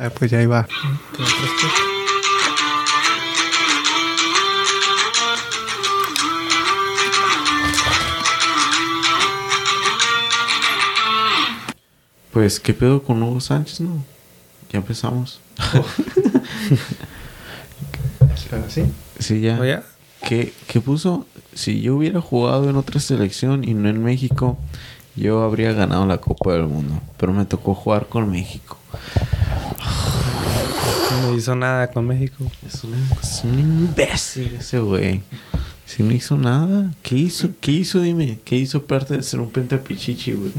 Ah, pues ya iba. Pues, ¿qué pedo con Hugo Sánchez, no? Ya empezamos. ¿Sí? Sí, ya. Oye, ¿Qué, ¿Qué puso? Si yo hubiera jugado en otra selección y no en México, yo habría ganado la Copa del Mundo. Pero me tocó jugar con México. No hizo nada con México. Es un, es un imbécil ese güey. Si no hizo nada, ¿qué hizo? ¿Qué hizo? Dime, ¿qué hizo aparte de ser un pentapichichi, güey?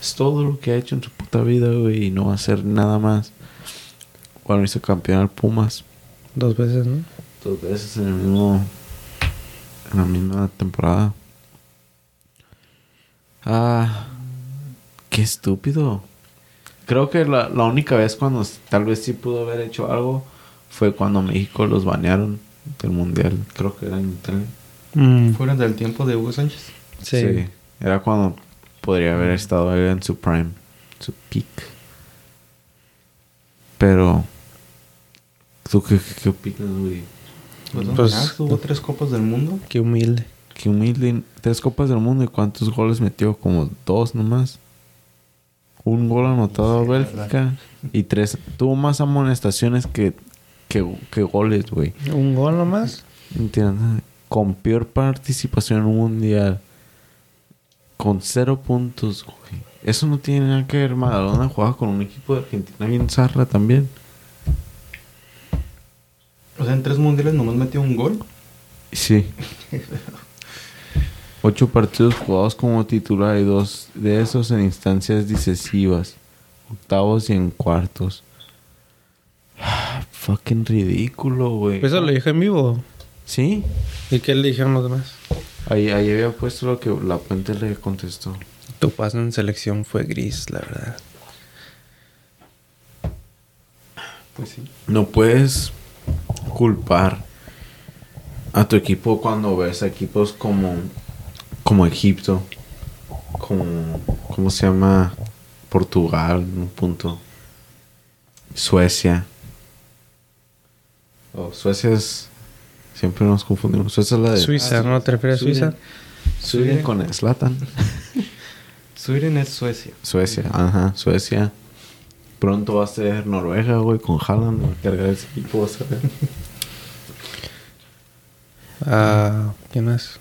Es todo lo que ha hecho en su puta vida, güey, y no va a hacer nada más. Cuando hizo campeón al Pumas, Dos veces, ¿no? dos veces en el mismo. en la misma temporada. Ah, qué estúpido. Creo que la, la única vez cuando tal vez sí pudo haber hecho algo fue cuando México los banearon del mundial. Creo que era en Italia. Mm, Fuera del tiempo de Hugo Sánchez. sí. Era cuando podría haber estado él en su prime, su peak. Pero. ¿Tú qué, qué, qué opinas, güey? Pues, Pues- ah, tuvo tres copas del mundo. Qué humilde. Qué humilde. Tres copas del mundo y cuántos goles metió? Como dos nomás. Un gol anotado a Sí, Bélgica y tres. Tuvo más amonestaciones que, que, que goles, güey. ¿Un gol nomás? ¿Entiendes? Con peor participación en un mundial. Con cero puntos, güey. Eso no tiene nada que ver. Maradona jugaba con un equipo de Argentina bien zarra también. O sea, en tres mundiales nomás metió un gol. Sí. Ocho partidos jugados como titular y dos de esos en instancias decisivas. Octavos y en cuartos. Fucking ridículo, güey. Eso lo dije en vivo. ¿Sí? ¿Y qué le dijeron los demás? Ahí, ahí había puesto lo que la puente le contestó. Tu paso en selección fue gris, la verdad. Pues sí. No puedes culpar a tu equipo cuando ves a equipos como, como Egipto, como, ¿cómo se llama? Portugal, en un punto. Suecia. Oh, Suecia es... Siempre nos confundimos. Suecia es la de... Suiza, ¿no te refieres a Suiza? Sweden con Slatan. Sweden es Suecia. Suecia, ajá, Suecia. Pronto va a ser Noruega, güey, con Haaland. Va a cargar ese equipo, vas a ver. Ah, ¿Quién más?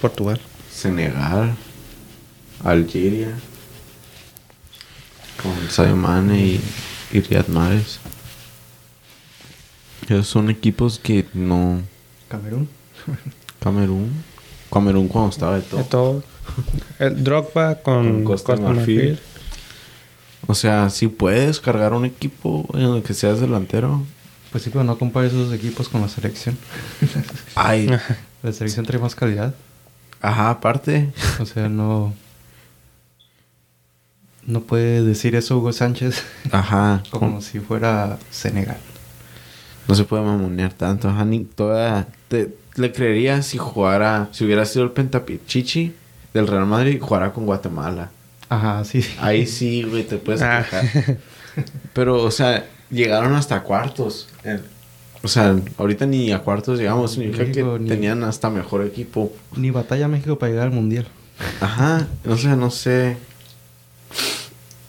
Portugal. Senegal, Algeria, con Sadio Mane y, y Riyad Mahrez. Esos son equipos que no... Camerún. Camerún. Camerún cuando estaba de todo. De todo. El Drogba con, Con Costa Marfil. O sea, si puedes cargar un equipo en el que seas delantero. Pues sí, pero no compares esos equipos con la selección. Ay, La selección trae más calidad. Ajá, aparte. O sea, no... No puede decir eso Hugo Sánchez Ajá, como si fuera Senegal. No se puede mamonear tanto. Ajá, ni toda... Te, le creería si jugara... Si hubiera sido el pentapichichi del Real Madrid, jugara con Guatemala. Ajá, sí. Ahí sí, güey, te puedes Ah. Pero, o sea, llegaron hasta cuartos. O sea, ahorita ni a cuartos llegamos. Significa que Digo, ni- tenían hasta mejor equipo. Ni batalla México para llegar al Mundial. Ajá. O sea, no sé.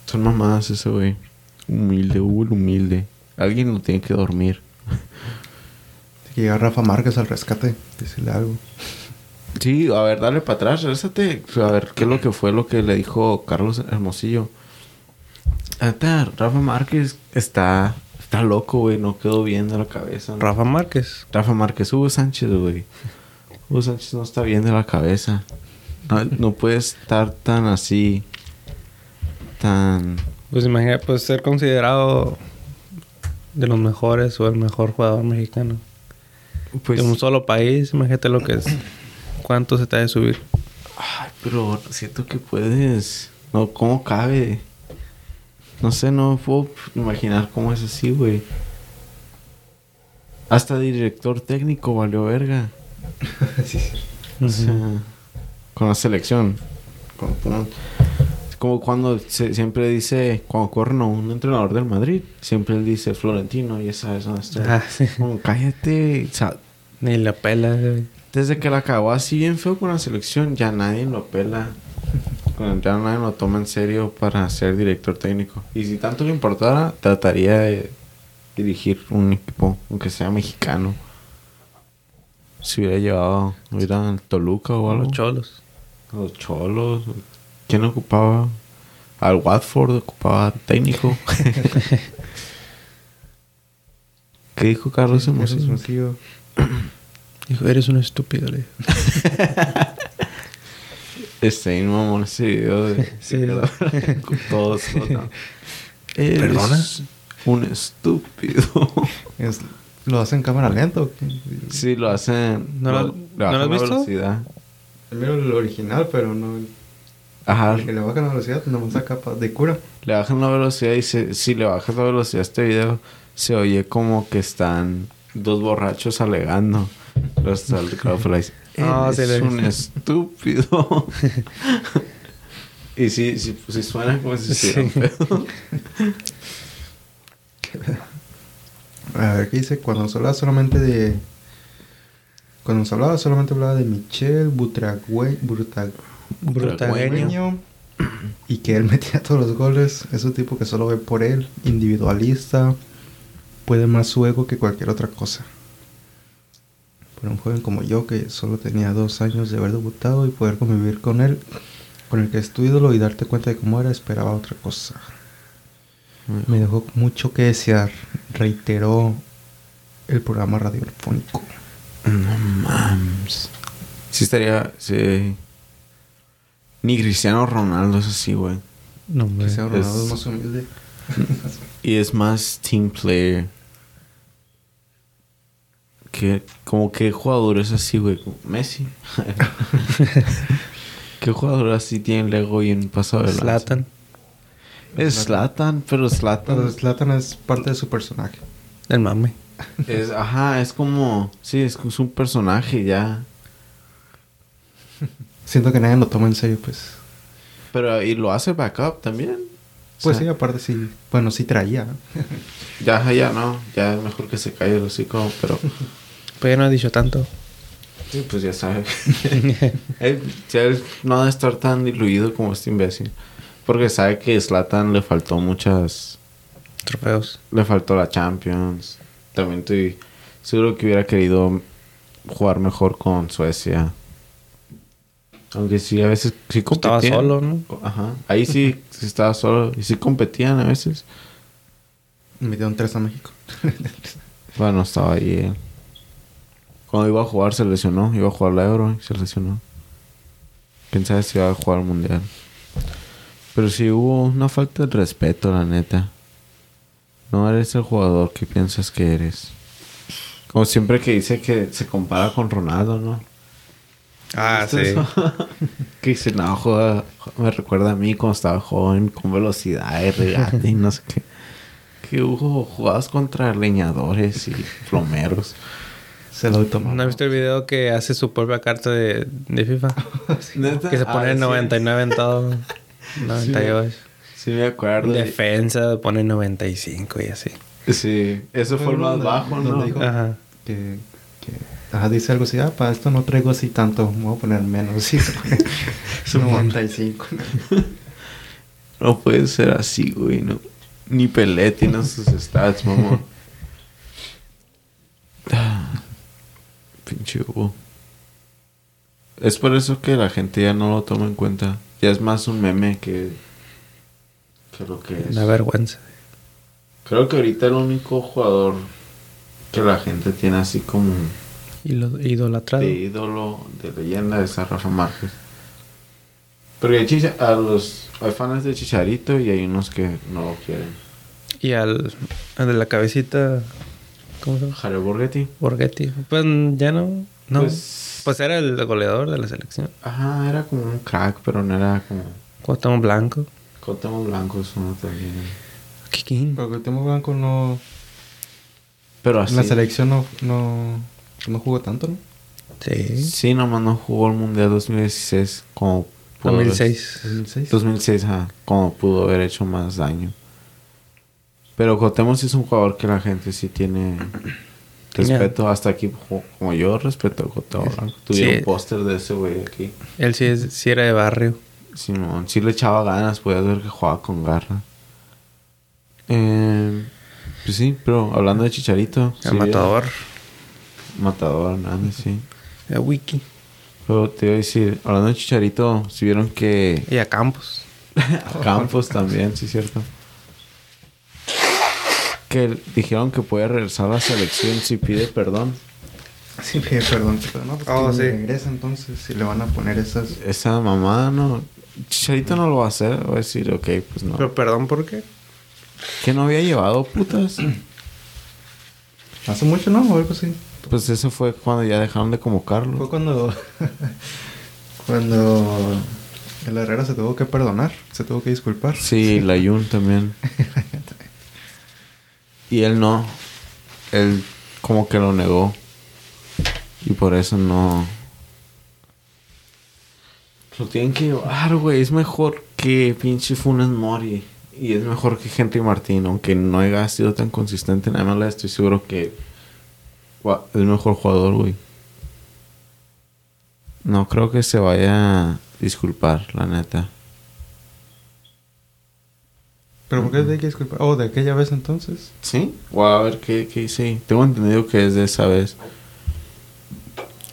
Son mamadas ese güey. Humilde, Hugo el humilde. Alguien lo tiene que dormir. Tiene que llegar Rafa Márquez al rescate. Decirle algo. Sí, a ver, dale para atrás, regresate. A ver, ¿qué es lo que fue lo que le dijo Carlos Hermosillo? Rafa Márquez está, está loco, güey. No quedó bien de la cabeza. ¿no? Rafa Márquez. Rafa Márquez, Hugo Sánchez, güey. Hugo Sánchez no está bien de la cabeza. No, no puede estar tan así. Tan. Pues imagina, pues ser considerado de los mejores o el mejor jugador mexicano. Pues. de un solo país, imagínate lo que es. ¿Cuánto se te ha de subir? Ay, pero siento que puedes. No, ¿cómo cabe? No sé, no puedo imaginar cómo es así, güey. Hasta director técnico valió verga. sí, sí. O sea, con la selección. Con- con- Como cuando se- siempre dice, cuando corren a un entrenador del Madrid, siempre él dice Florentino, y esa es dónde está. Ah, sí. Como, cállate. O sea, Ni la pela, güey. desde que la acabó así bien feo con la selección, ya nadie lo pela. Bueno, Ya nadie lo toma en serio para ser director técnico. Y si tanto le importara, trataría de dirigir un equipo, aunque sea mexicano. Si hubiera llevado, hubiera al Toluca o algo. Los cholos. A Los Cholos. ¿Quién ocupaba? Al Watford ocupaba técnico. ¿Qué dijo Carlos Hermosillo? Dijo, eres un estúpido, le Este mismo mamón ese video de Sí. con todos. ¿no? ¿Perdona? Un estúpido. Es- ¿Lo hacen en cámara lenta o qué? sí, lo hacen. ¿No lo- le no lo has la visto? velocidad. Miro el original, pero no... Ajá. El que le bajan la velocidad, nomás saca pa- de cura. Le bajan la velocidad y se, si le bajas la velocidad a este video, se oye como que están dos borrachos alegando. El micrófono y dice, Ah, sí, "Eres lo he un estúpido. y sí, sí, pues sí suena como si Sí. estuviera pedo. A ver, ¿qué dice? Cuando se hablaba solamente de... Cuando se hablaba solamente hablaba de Michel Butragüe... Brutag... Brutagueño. Y que él metía todos los goles. Es un tipo que solo ve por él. Individualista. Puede más su ego que cualquier otra cosa. Para un joven como yo que solo tenía dos años de haber debutado y poder convivir con él, con el que es tu ídolo y darte cuenta de cómo era, esperaba otra cosa. Me dejó mucho que desear, reiteró el programa radiofónico. No mames. Sí estaría... Sí. Ni Cristiano Ronaldo es así, güey. No, hombre. Cristiano Ronaldo Es- es más humilde. Y es más team player. Que, como que jugador es así, güey. Como Messi. ¿Qué jugador así tiene el ego y en pasado de? Zlatan. Es Slatan, pero Slatan Pero Zlatan es parte de su personaje. El mame. es, ajá, es como, sí, es, es un personaje ya. Siento que nadie lo toma en serio, pues. Pero y lo hace backup también. O Pues sea, sí, aparte sí. Bueno, sí traía. ¿no? Ya, ya no, ya es mejor que se calle el hocico, pero Pues ya no ha dicho tanto. sí, pues ya sabe. él, ya él no debe estar tan diluido como este imbécil. Porque sabe que Slatan le faltó muchas Trofeos. Le faltó la Champions. También estoy seguro que hubiera querido jugar mejor con Suecia. Aunque sí, a veces sí Estaba competían. solo, ¿no? Ajá. Ahí sí, sí estaba solo. Y sí competían a veces. Metieron tres a México. Bueno, estaba ahí él. Cuando iba a jugar se lesionó. Iba a jugar la Euro y se lesionó. Quién sabe si iba a jugar al Mundial. Pero sí hubo una falta de respeto, la neta. No eres el jugador que piensas que eres. Como siempre que dice que se compara con Ronaldo, ¿no? Ah, sí. Que dice, no, juega, me recuerda a mí cuando estaba joven, con velocidad y regate y no sé qué. Que hubo jugadas contra leñadores y plomeros. Se lo tomó. ¿No has visto el video que hace su propia carta de, de FIFA? Que se pone Ah, sí. 99 en todo. 98. Sí, me acuerdo. de- Defensa pone 95 y así. Sí, eso fue el más bajo, ¿no? dijo- Ajá. Que, que ajá, dice algo así, ah, para esto no traigo así tanto, me voy a poner menos. Sí, se pone su 95. No puede ser así, güey, no. Ni Pelé tiene sus stats, mamón. Pinche Hugo. Es por eso que la gente ya no lo toma en cuenta. Ya es más un meme que, que lo que es. Una vergüenza. Creo que ahorita el único jugador que la gente tiene así como Y lo idolatrado. de ídolo, de leyenda, es a Rafa Márquez. Pero hay, chicha- a los, hay fans de Chicharito y hay unos que no lo quieren. Y al, al de la cabecita. ¿Cómo se llama? Jared Borghetti. Borghetti. Pues ya no. No. Pues, Pues- era el goleador de la selección. Ajá, era como un crack, pero no era como... Cuauhtémoc Blanco. Cuauhtémoc Blanco es uno también. Kikín. Pero Temo Blanco no. Pero así... En la selección no, no, no jugó tanto, ¿no? Sí. Sí, nomás no jugó el Mundial 2016 como pudo haber- 2006. 2006. 2006, ajá, como pudo haber hecho más daño. Pero Cuauhtémoc sí es un jugador que la gente sí tiene respeto. Hasta aquí, como yo respeto a Cuauhtémoc Blanco. Tuviera Sí. un póster de ese güey aquí. Él sí, es, sí era de barrio. Simón, sí le echaba ganas, podías ver que jugaba con garra. Eh, pues sí, pero hablando de Chicharito. El sí, matador. Matador, nada, sí. El wiki. Pero te iba a decir, hablando de Chicharito, si vieron que Y a Campos. a Campos también, sí, cierto. Que dijeron que puede regresar a la selección si pide perdón. Sí, pide perdón, pero no, pues Oh, que sí. regresa entonces si le van a poner esas. Esa mamada no. Chicharito no lo va a hacer, va a decir, ok, pues no. Pero perdón, ¿por qué? que no había llevado putas. Hace mucho, ¿no? O algo así. Pues eso fue cuando ya dejaron de convocarlo. Fue cuando. cuando. El Herrera se tuvo que perdonar, se tuvo que disculpar. Sí, la Yun también. Y él no. Él como que lo negó. Y por eso no. Lo tienen que llevar, güey. Es mejor que pinche Funes Mori. Y es mejor que Henry Martín. Aunque no haya sido tan consistente en MLS, estoy seguro que es mejor jugador, güey. No creo que se vaya a disculpar, la neta. ¿Pero por qué te hay que disculpar? Oh, de aquella vez entonces. ¿Sí? O a ver qué, qué dice. Tengo entendido que es de esa vez.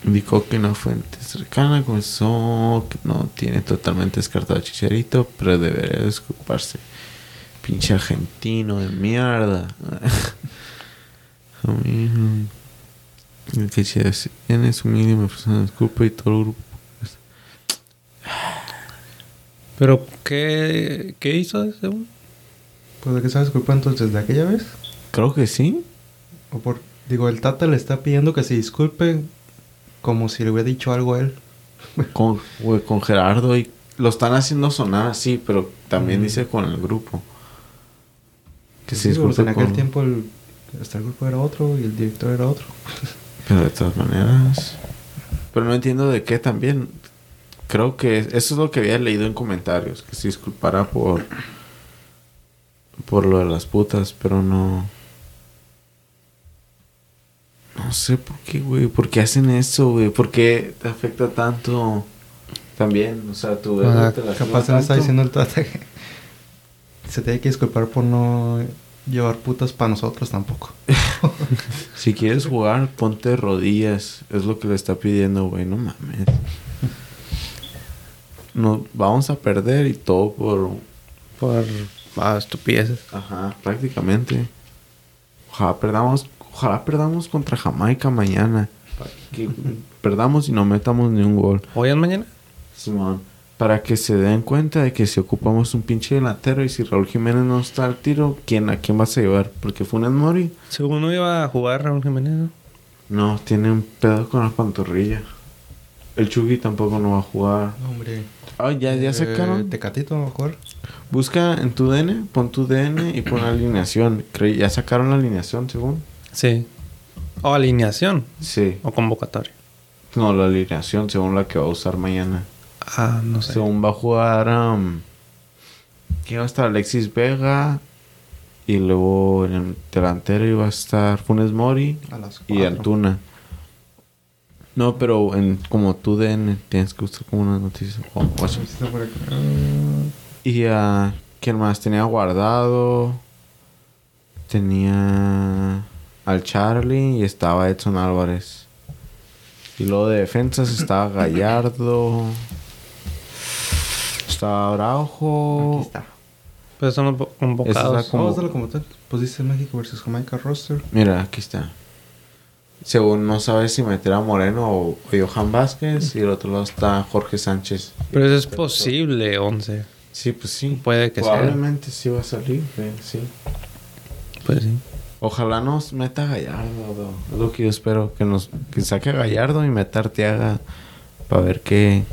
Indicó que una fuente cercana comenzó que no tiene totalmente descartado a Chicharito, pero debería disculparse. Pinche argentino de mierda. Amigo. El que se tiene su mínima persona disculpa y todo el grupo. ¿Pero qué, qué hizo ese güey? ¿Pues de qué se va a disculpar entonces? ¿De aquella vez? Creo que sí. O por. Digo, el Tata le está pidiendo que se disculpe como si le hubiera dicho algo a él. Con, güey, con Gerardo y lo están haciendo sonar así, pero también Mm. dice con el grupo. Que Sí, se pues en disculpe aquel con- tiempo el, hasta el grupo era otro y el director era otro. Pero de todas maneras. Pero no entiendo de qué también. Creo que eso es lo que había leído en comentarios. Que se disculpara por. Por lo de las putas, pero no. No sé por qué, güey. ¿Por qué hacen eso, güey? ¿Por qué te afecta tanto? También, o sea, tu Ajá, te lastima Capaz le está diciendo el Tata que se tiene que disculpar por no llevar putas para nosotros tampoco. Si quieres jugar, ponte rodillas. Es lo que le está pidiendo, güey. No mames. No, vamos a perder y todo por... Por ah, estupideces. Ajá, prácticamente. Ojalá perdamos, ojalá perdamos contra Jamaica mañana. Para que perdamos y no metamos ni un gol. ¿Hoy es mañana? Simón. Para que se den cuenta de que si ocupamos un pinche delantero y si Raúl Jiménez no está al tiro, ¿quién, ¿a quién vas a llevar? Porque Funes Mori Según no iba a jugar Raúl Jiménez, ¿no? no tiene un pedo con la pantorrilla. El Chucky tampoco no va a jugar. No, hombre. Ah, ya, ya sacaron. Eh, Tecatito, a lo mejor. Busca en tu DN, pon tu DN y pon alineación. Ya sacaron la alineación, según. Sí. ¿O alineación? Sí. ¿O convocatoria? No, la alineación, según la que va a usar mañana. Ah, no sé. Según va a jugar. Um, ¿Quién va a estar? Alexis Vega. Y luego en el delantero iba a estar Funes Mori A las y. Antuna. No, pero en como tu DN tienes que buscar como una noticia. o- Y a quién más tenía guardado. Tenía al Charlie y estaba Edson Álvarez. Y luego de defensas estaba Gallardo. Estaba Araujo. Aquí está. Pues son los convocados. Esa como- Vamos a darlo como tal. Pues dice México versus Jamaica roster. Mira, aquí está. Según no sabes si meter a Moreno o, o Johan Vázquez. Y el otro lado está Jorge Sánchez. Pero eso es posible, 11. Sí, pues sí. Puede que sea. Probablemente sí va a salir, güey, sí. Pues sí. Ojalá nos meta Gallardo, bro. Es lo que yo espero. Que nos que saque a Gallardo y meta Arteaga. Para ver qué,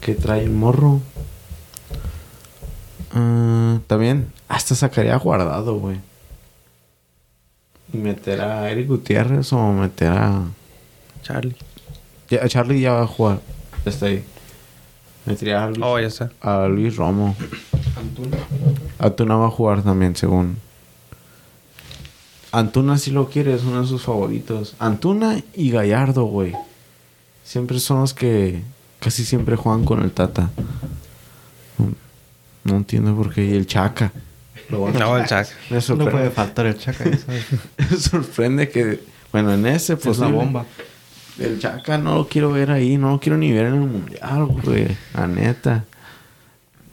qué trae el morro. Ah, también, hasta sacaría guardado, güey. Y meter a Eric Gutiérrez o meter a. Charlie. Ya, Charlie ya va a jugar. Ya está ahí. Metería a Luis, Oh, ya está. a Luis Romo. Antuna. Antuna va a jugar también, según. Antuna si lo quiere, es uno de sus favoritos. Antuna y Gallardo, güey. Siempre son los que casi siempre juegan con el Tata. No, no entiendo por qué. Y el Chaca. Lo van a- No, el Chac. Me No sorprende, puede faltar el Chaca, ya sabes. me sorprende que, bueno, en ese Es una posible- bomba. El Chaca no lo quiero ver ahí, no lo quiero ni ver en el mundial, güey. La neta.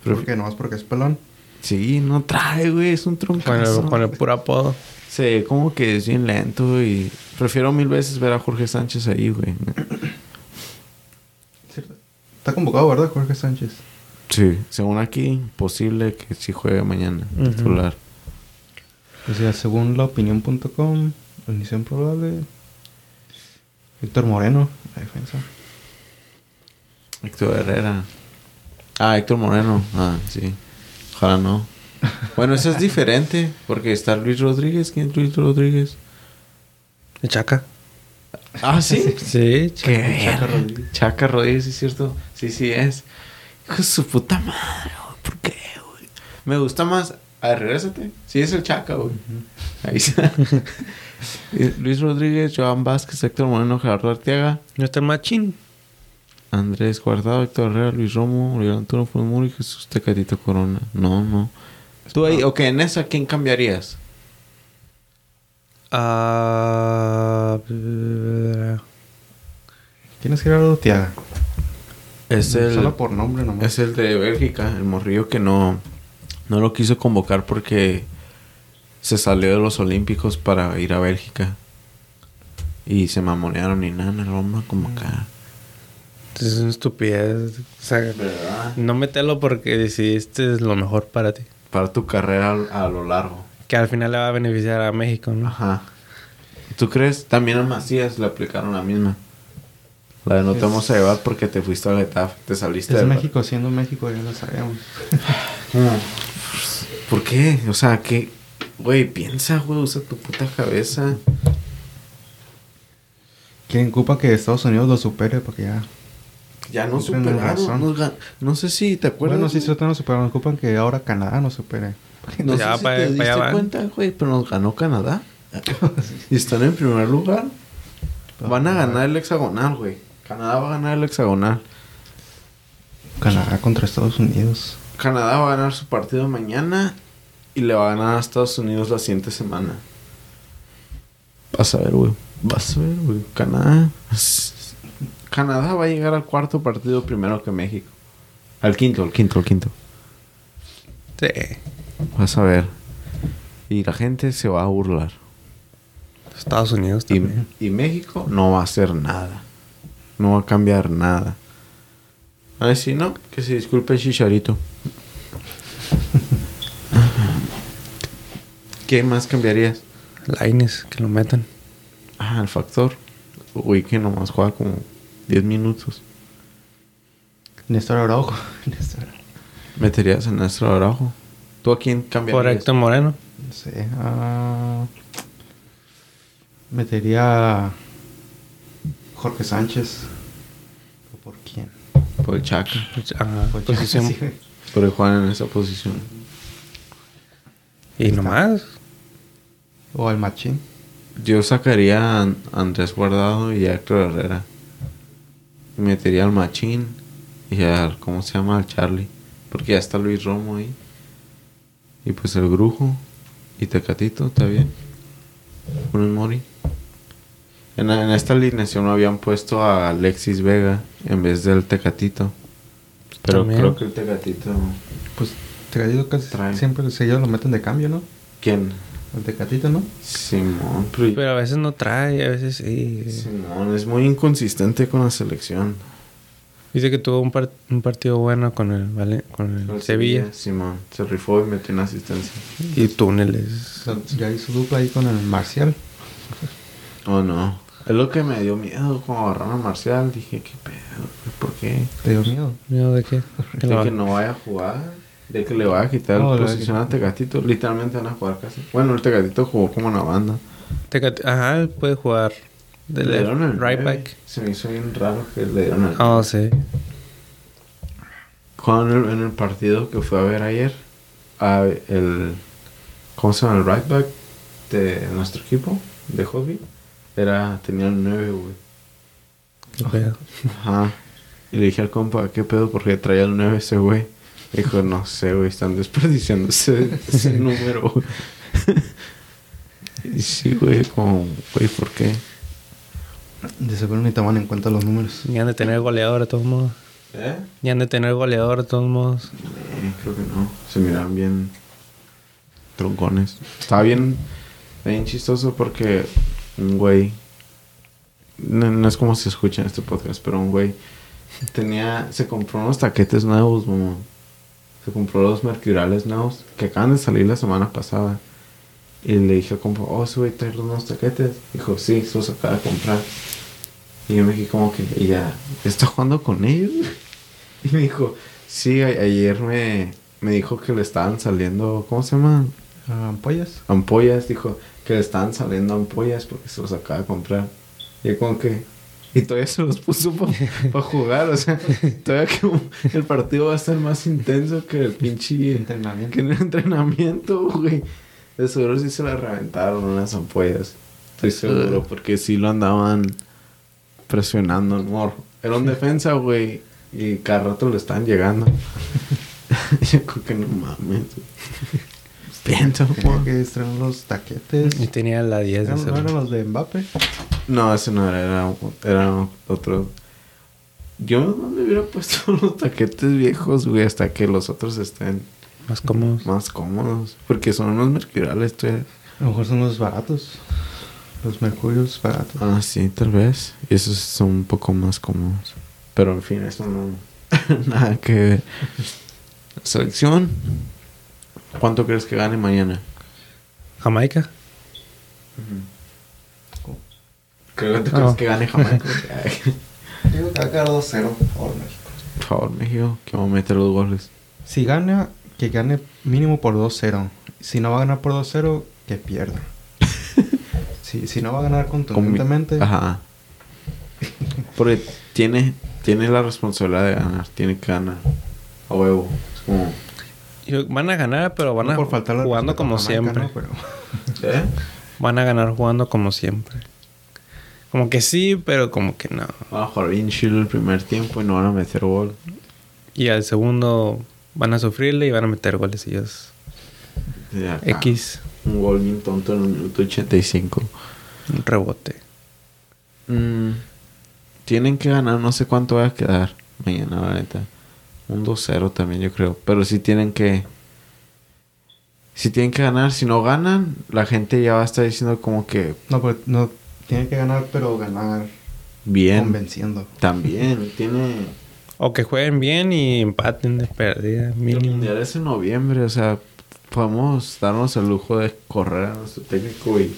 Pero ¿Por qué? ¿Nomás porque es pelón? sí, no trae, güey, es un Con troncazo. el, con el puro apodo. Sí, como que es bien lento y prefiero mil veces ver a Jorge Sánchez ahí, güey. Está convocado, ¿verdad, Jorge Sánchez? Sí, según aquí, posible que sí juegue mañana Ujú. titular. O sea, según la opinión.com, inicio probable. Víctor Moreno, la defensa. Héctor Herrera. Ah, Héctor Moreno. Ah, sí. Ojalá no. Bueno, eso es diferente porque está Luis Rodríguez. ¿Quién es Luis Rodríguez? El Chaca. Ah, sí. Sí, ¿Qué? Chaca verga. Rodríguez. Chaca Rodríguez, ¿sí es cierto? Sí, sí es. Hijo de su puta madre, güey. ¿Por qué, güey? Me gusta más. A ver, regrésate. Sí, es el Chaca, güey. Ahí está. Luis Rodríguez, Joan Vázquez, Héctor Moreno, Gerardo Arteaga, ¿No está machín? Andrés Guardado, Héctor Herrera, Luis Romo, Oriol Antonio Fuenmuri y Jesús Tecatito Corona. No, no. Tú ahí, ok, en esa, ¿quién cambiarías? Ah... ¿Quién es Gerardo Tiaga? Es el, Solo por nombre nomás. es el de Bélgica, el morrillo que no, no lo quiso convocar porque se salió de los Olímpicos para ir a Bélgica. Y se mamonearon y nada, no lo vamos a convocar. Es una estupidez. O sea, ¿Verdad? no metelo porque decidiste es lo mejor para ti. Para tu carrera a, lo largo. Que al final le va a beneficiar a México, ¿no? Ajá. ¿Tú crees? También a Macías le aplicaron la misma. La de no te vamos a llevar porque te fuiste a Getafe, te saliste Es de México siendo México, ya lo sabemos. ¿Por qué? O sea, que... Güey, piensa, güey, usa tu puta cabeza. ¿Quién ocupa que Estados Unidos lo supere? Porque ya. Ya no superaron. nos No sé si te acuerdas. Bueno, sí, se no superaron. Ocupan que ahora Canadá no supere. No Ya sé si te pa' diste cuenta, güey, pero nos ganó Canadá. y están en primer lugar. Van a ganar el hexagonal, güey. Canadá va a ganar el hexagonal. Canadá contra Estados Unidos. Canadá va a ganar su partido mañana y le va a ganar a Estados Unidos la siguiente semana. Vas a ver, güey. Vas a ver, güey. Canadá. Canadá va a llegar al cuarto partido primero que México. Al quinto, al quinto, al quinto. Sí. Vas a ver. Y la gente se va a burlar. Estados Unidos Y, también. y México no va a hacer nada. No va a cambiar nada. A ver si no, que se disculpe el chicharito. ¿Qué más cambiarías? Laines, que lo metan. Ah, el factor. Uy, que nomás juega como 10 minutos. Néstor Araujo. Néstor Araujo. Meterías a Néstor Araujo. ¿Tú a quién cambiarías? Por Héctor Moreno. No sé. ah, metería a Jorge Sánchez. ¿O por quién? Por el Chaca. Ajá, Por posición. Sí. Por jugar en esa posición. Y nomás. O al Machín. Yo sacaría a An- Andrés Guardado y a Héctor Herrera. Y metería al Machín y al, ¿cómo se llama? Al Charlie. Porque ya está Luis Romo ahí. Y pues el Brujo y Tecatito, ¿está bien? Un Mori. En, en esta alineación no habían puesto a Alexis Vega en vez del Tecatito. Pero También. creo que el Tecatito... Pues Tecatito casi Trae. siempre seguido lo meten de cambio, ¿no? ¿Quién? El Tecatito, ¿no? Simón. Pero, Pero a veces no trae, a veces sí. Simón es muy inconsistente con la selección. Dice que tuvo un, par- un partido bueno con el, Vale- con el El Sevilla. Simón. Se rifó y metió una asistencia. Y túneles. Ya hizo dupla ahí con el Marcial. Oh, no. Es lo que me dio miedo cuando agarraron a Marcial. Dije, ¿qué pedo? ¿Por qué? ¿Te dio miedo? ¿Miedo de qué? Que De que no vaya a jugar. De que le vaya a quitar No, posición a Tecatito. Literalmente van a jugar casi. Bueno, el Tecatito jugó como una banda. Ajá, él puede jugar. De Le dieron el right back. Se me hizo bien raro que le dieron el Oh, sí. Juan en el, en el partido que fue a ver ayer, a el, ¿cómo se llama? El right back de nuestro equipo, de Hobby, era, tenía el 9, güey. Ajá. Y le dije al compa, ¿qué pedo? Porque traía el 9 ese güey. Dijo, no sé, güey, están desperdiciando ese, ese número, y sí, güey, como, güey, ¿por qué? De seguro ni toman en cuenta los números. Ni han de tener goleador de todos modos. ¿Eh? Ni han de tener goleador de todos modos. Eh, creo que no. Se miraban bien troncones. Estaba bien, bien chistoso porque un güey, no, no es como se escucha en este podcast, pero un güey tenía, se compró unos taquetes nuevos, mamá. Compró los mercuriales nuevos que acaban de salir la semana pasada. Y le dije al compa, oh, ese güey trae los nuevos taquetes. Dijo, sí, se los acaba de comprar. Y yo me dije como que, ¿y ya está jugando con ellos? Y me dijo, sí, ayer me, me dijo que le estaban saliendo, ¿cómo se llama? ¿Ampollas? Ampollas, dijo que le estaban saliendo ampollas porque se los acaba de comprar. Y yo como que... Y todavía se los puso para jugar, o sea, todavía que el partido va a estar más intenso que el pinche... Entrenamiento. Que en el entrenamiento, güey. De seguro sí se la reventaron unas ampollas. Estoy seguro, porque sí lo andaban presionando el morro. Era un defensa, güey. Y cada rato le estaban llegando. Yo creo que no mames. Piensa, Tenía que estrenar los taquetes. Y tenía la 10 de ¿Eran, ese ¿No eran los de Mbappe? No, ese no era, era, era otro. Yo no me hubiera puesto los taquetes viejos, güey, hasta que los otros estén Más cómodos. más cómodos. Porque son unos mercuriales, tú. A lo mejor son los baratos. Los mercurios baratos. Ah, sí, tal vez. Y esos son un poco más cómodos. Pero en fin, eso no. Nada que ver. Selección. ¿Cuánto crees que gane mañana? Jamaica. Creo que tú Ah. crees que gane Jamaica. Digo que va a quedar 2-0 por México. Por favor, México, que vamos a meter los goles. Si gana, que gane mínimo por 2-0. Si no va a ganar por 2-0, que pierda. si, si no va a ganar Con mi- contundentemente, Ajá. Porque tiene, tiene la responsabilidad de ganar. Tiene que ganar. A huevo. Es como. Van a ganar, pero van no a por jugando como siempre. ¿no? Pero ¿Eh? Van a ganar jugando como siempre. Como que sí, pero como que no. Van a jugar bien chill el primer tiempo y no van a meter gol. Y al segundo van a sufrirle y van a meter goles ellos. De acá. X, Un gol bien tonto en el minuto 85. un rebote. Mm, tienen que ganar, no sé cuánto va a quedar mañana, la neta. Un 2-0 también, yo creo. Pero si tienen que. Si tienen que ganar, si no ganan, la gente ya va a estar diciendo como que no, pues, no tiene que ganar, pero ganar bien. convenciendo. También, tiene. O que jueguen bien y empaten de pérdida, El mínimo. mundial es en noviembre, o sea, podemos darnos el lujo de correr a nuestro técnico y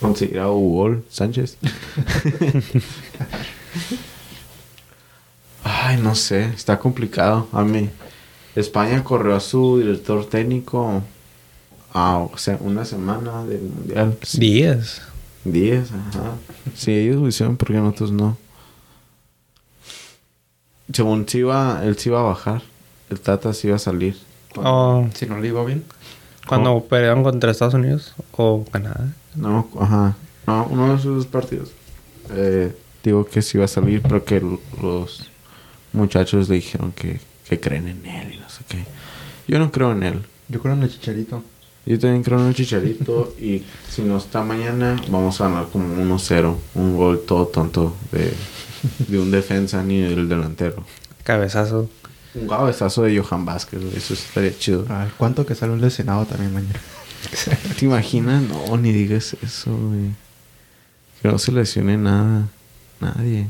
conseguir a Hugo Sánchez. Ay, no sé, está complicado. A mí, España corrió a su director técnico a o sea, una semana del mundial. Días. Diez, ajá. Si ellos lo hicieron, ¿por qué nosotros no? Según se iba, él se iba a bajar. El Tata se iba a salir. O Si no le iba bien. cuando perdieron contra Estados Unidos o Canadá. No, ajá. No, uno de esos dos partidos. Eh, digo que se iba a salir, pero que los muchachos le dijeron que, que creen en él y no sé qué. Yo no creo en él. Yo creo en el chicharito. Yo también creo en el Chicharito y si no está mañana vamos a ganar como 1-0. Un gol todo tonto de, de un defensa ni del delantero. Cabezazo. Un cabezazo de Johan Vázquez, eso estaría chido. Ay, ¿Cuánto que sale un lesionado también mañana? ¿Te imaginas? No, ni digas eso, güey. Que no se lesione nada. Nadie.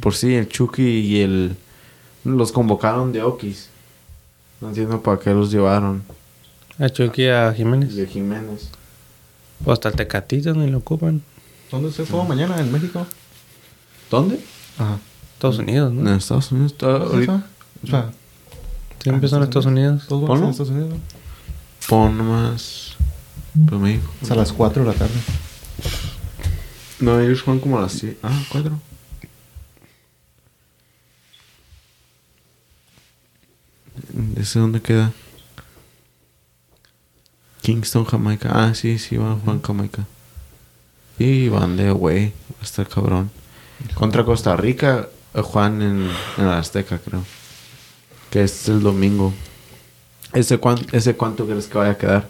Por sí, el Chucky y el... Los convocaron de Okis. No entiendo para qué los llevaron. A Chucky a Jiménez. De Jiménez. O hasta el Tecatito ni lo ocupan. ¿Dónde se juega mañana? ¿En México? ¿Dónde? Ajá. Estados Unidos, En ¿no? Estados Unidos. Está ahorita- O sea, Siempre son en Estados Unidos. todos ¿Ponlo? en Estados Unidos. Pon nomás... Pero México. Es a las 4 de la tarde. No, ellos juegan como a las 7. Ah, 4. ¿Ese dónde queda? Kingston, Jamaica. Ah, sí, sí, van a jugar en Jamaica. Y van de güey. Va a estar cabrón. Contra Costa Rica, eh, juegan en, en la Azteca, creo. Que es el domingo. ¿Ese, cuán- ¿Ese cuánto crees que vaya a quedar?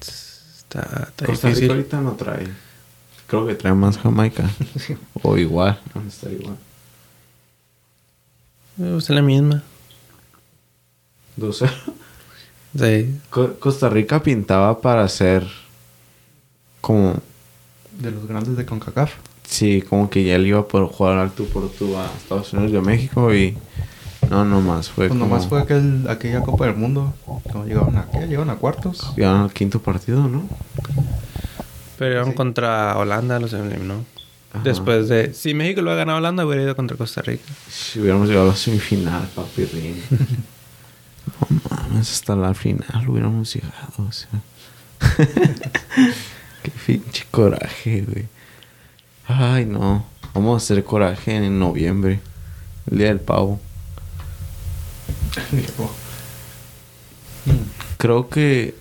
Está, está Costa Rica ahorita no trae. Creo que trae más Jamaica. o igual. Van a estar igual. Es la misma. 2-0. Sí. Co- Costa Rica pintaba para ser como De los grandes de CONCACAF. sí, como que ya le iba por jugar al tú por tú a Estados Unidos y a México y no nomás fue Pues como nomás fue aquel, aquella Copa del Mundo. Cuando llegaron a qué? Llegaron a cuartos. llegaron al quinto partido, ¿no? Pero iban contra Holanda, los eliminó. Ajá. Después de... Si México lo ha ganado Holanda, hubiera ido contra Costa Rica. Si hubiéramos llegado a la semifinal, papi no mames, hasta la final hubiéramos llegado, o sea. Qué pinche coraje, güey. Ay, no. Vamos a hacer coraje en noviembre. El día del pavo. Creo que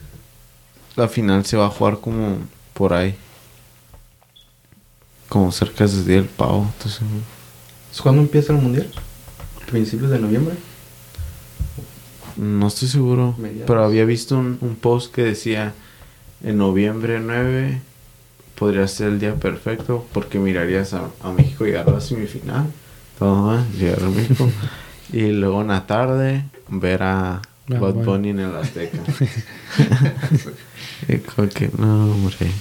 la final se va a jugar como por ahí. Como cerca del día del pavo. Entonces, ¿Es cuándo empieza el mundial? ¿Principios de noviembre? no estoy seguro. Mediados. Pero había visto un, un post que decía en noviembre 9 podría ser el día perfecto porque mirarías a, a México llegar a la semifinal. Todo, llegar a México. y luego en la tarde ver a Bad. Bunny en el Azteca. y como que no, hombre.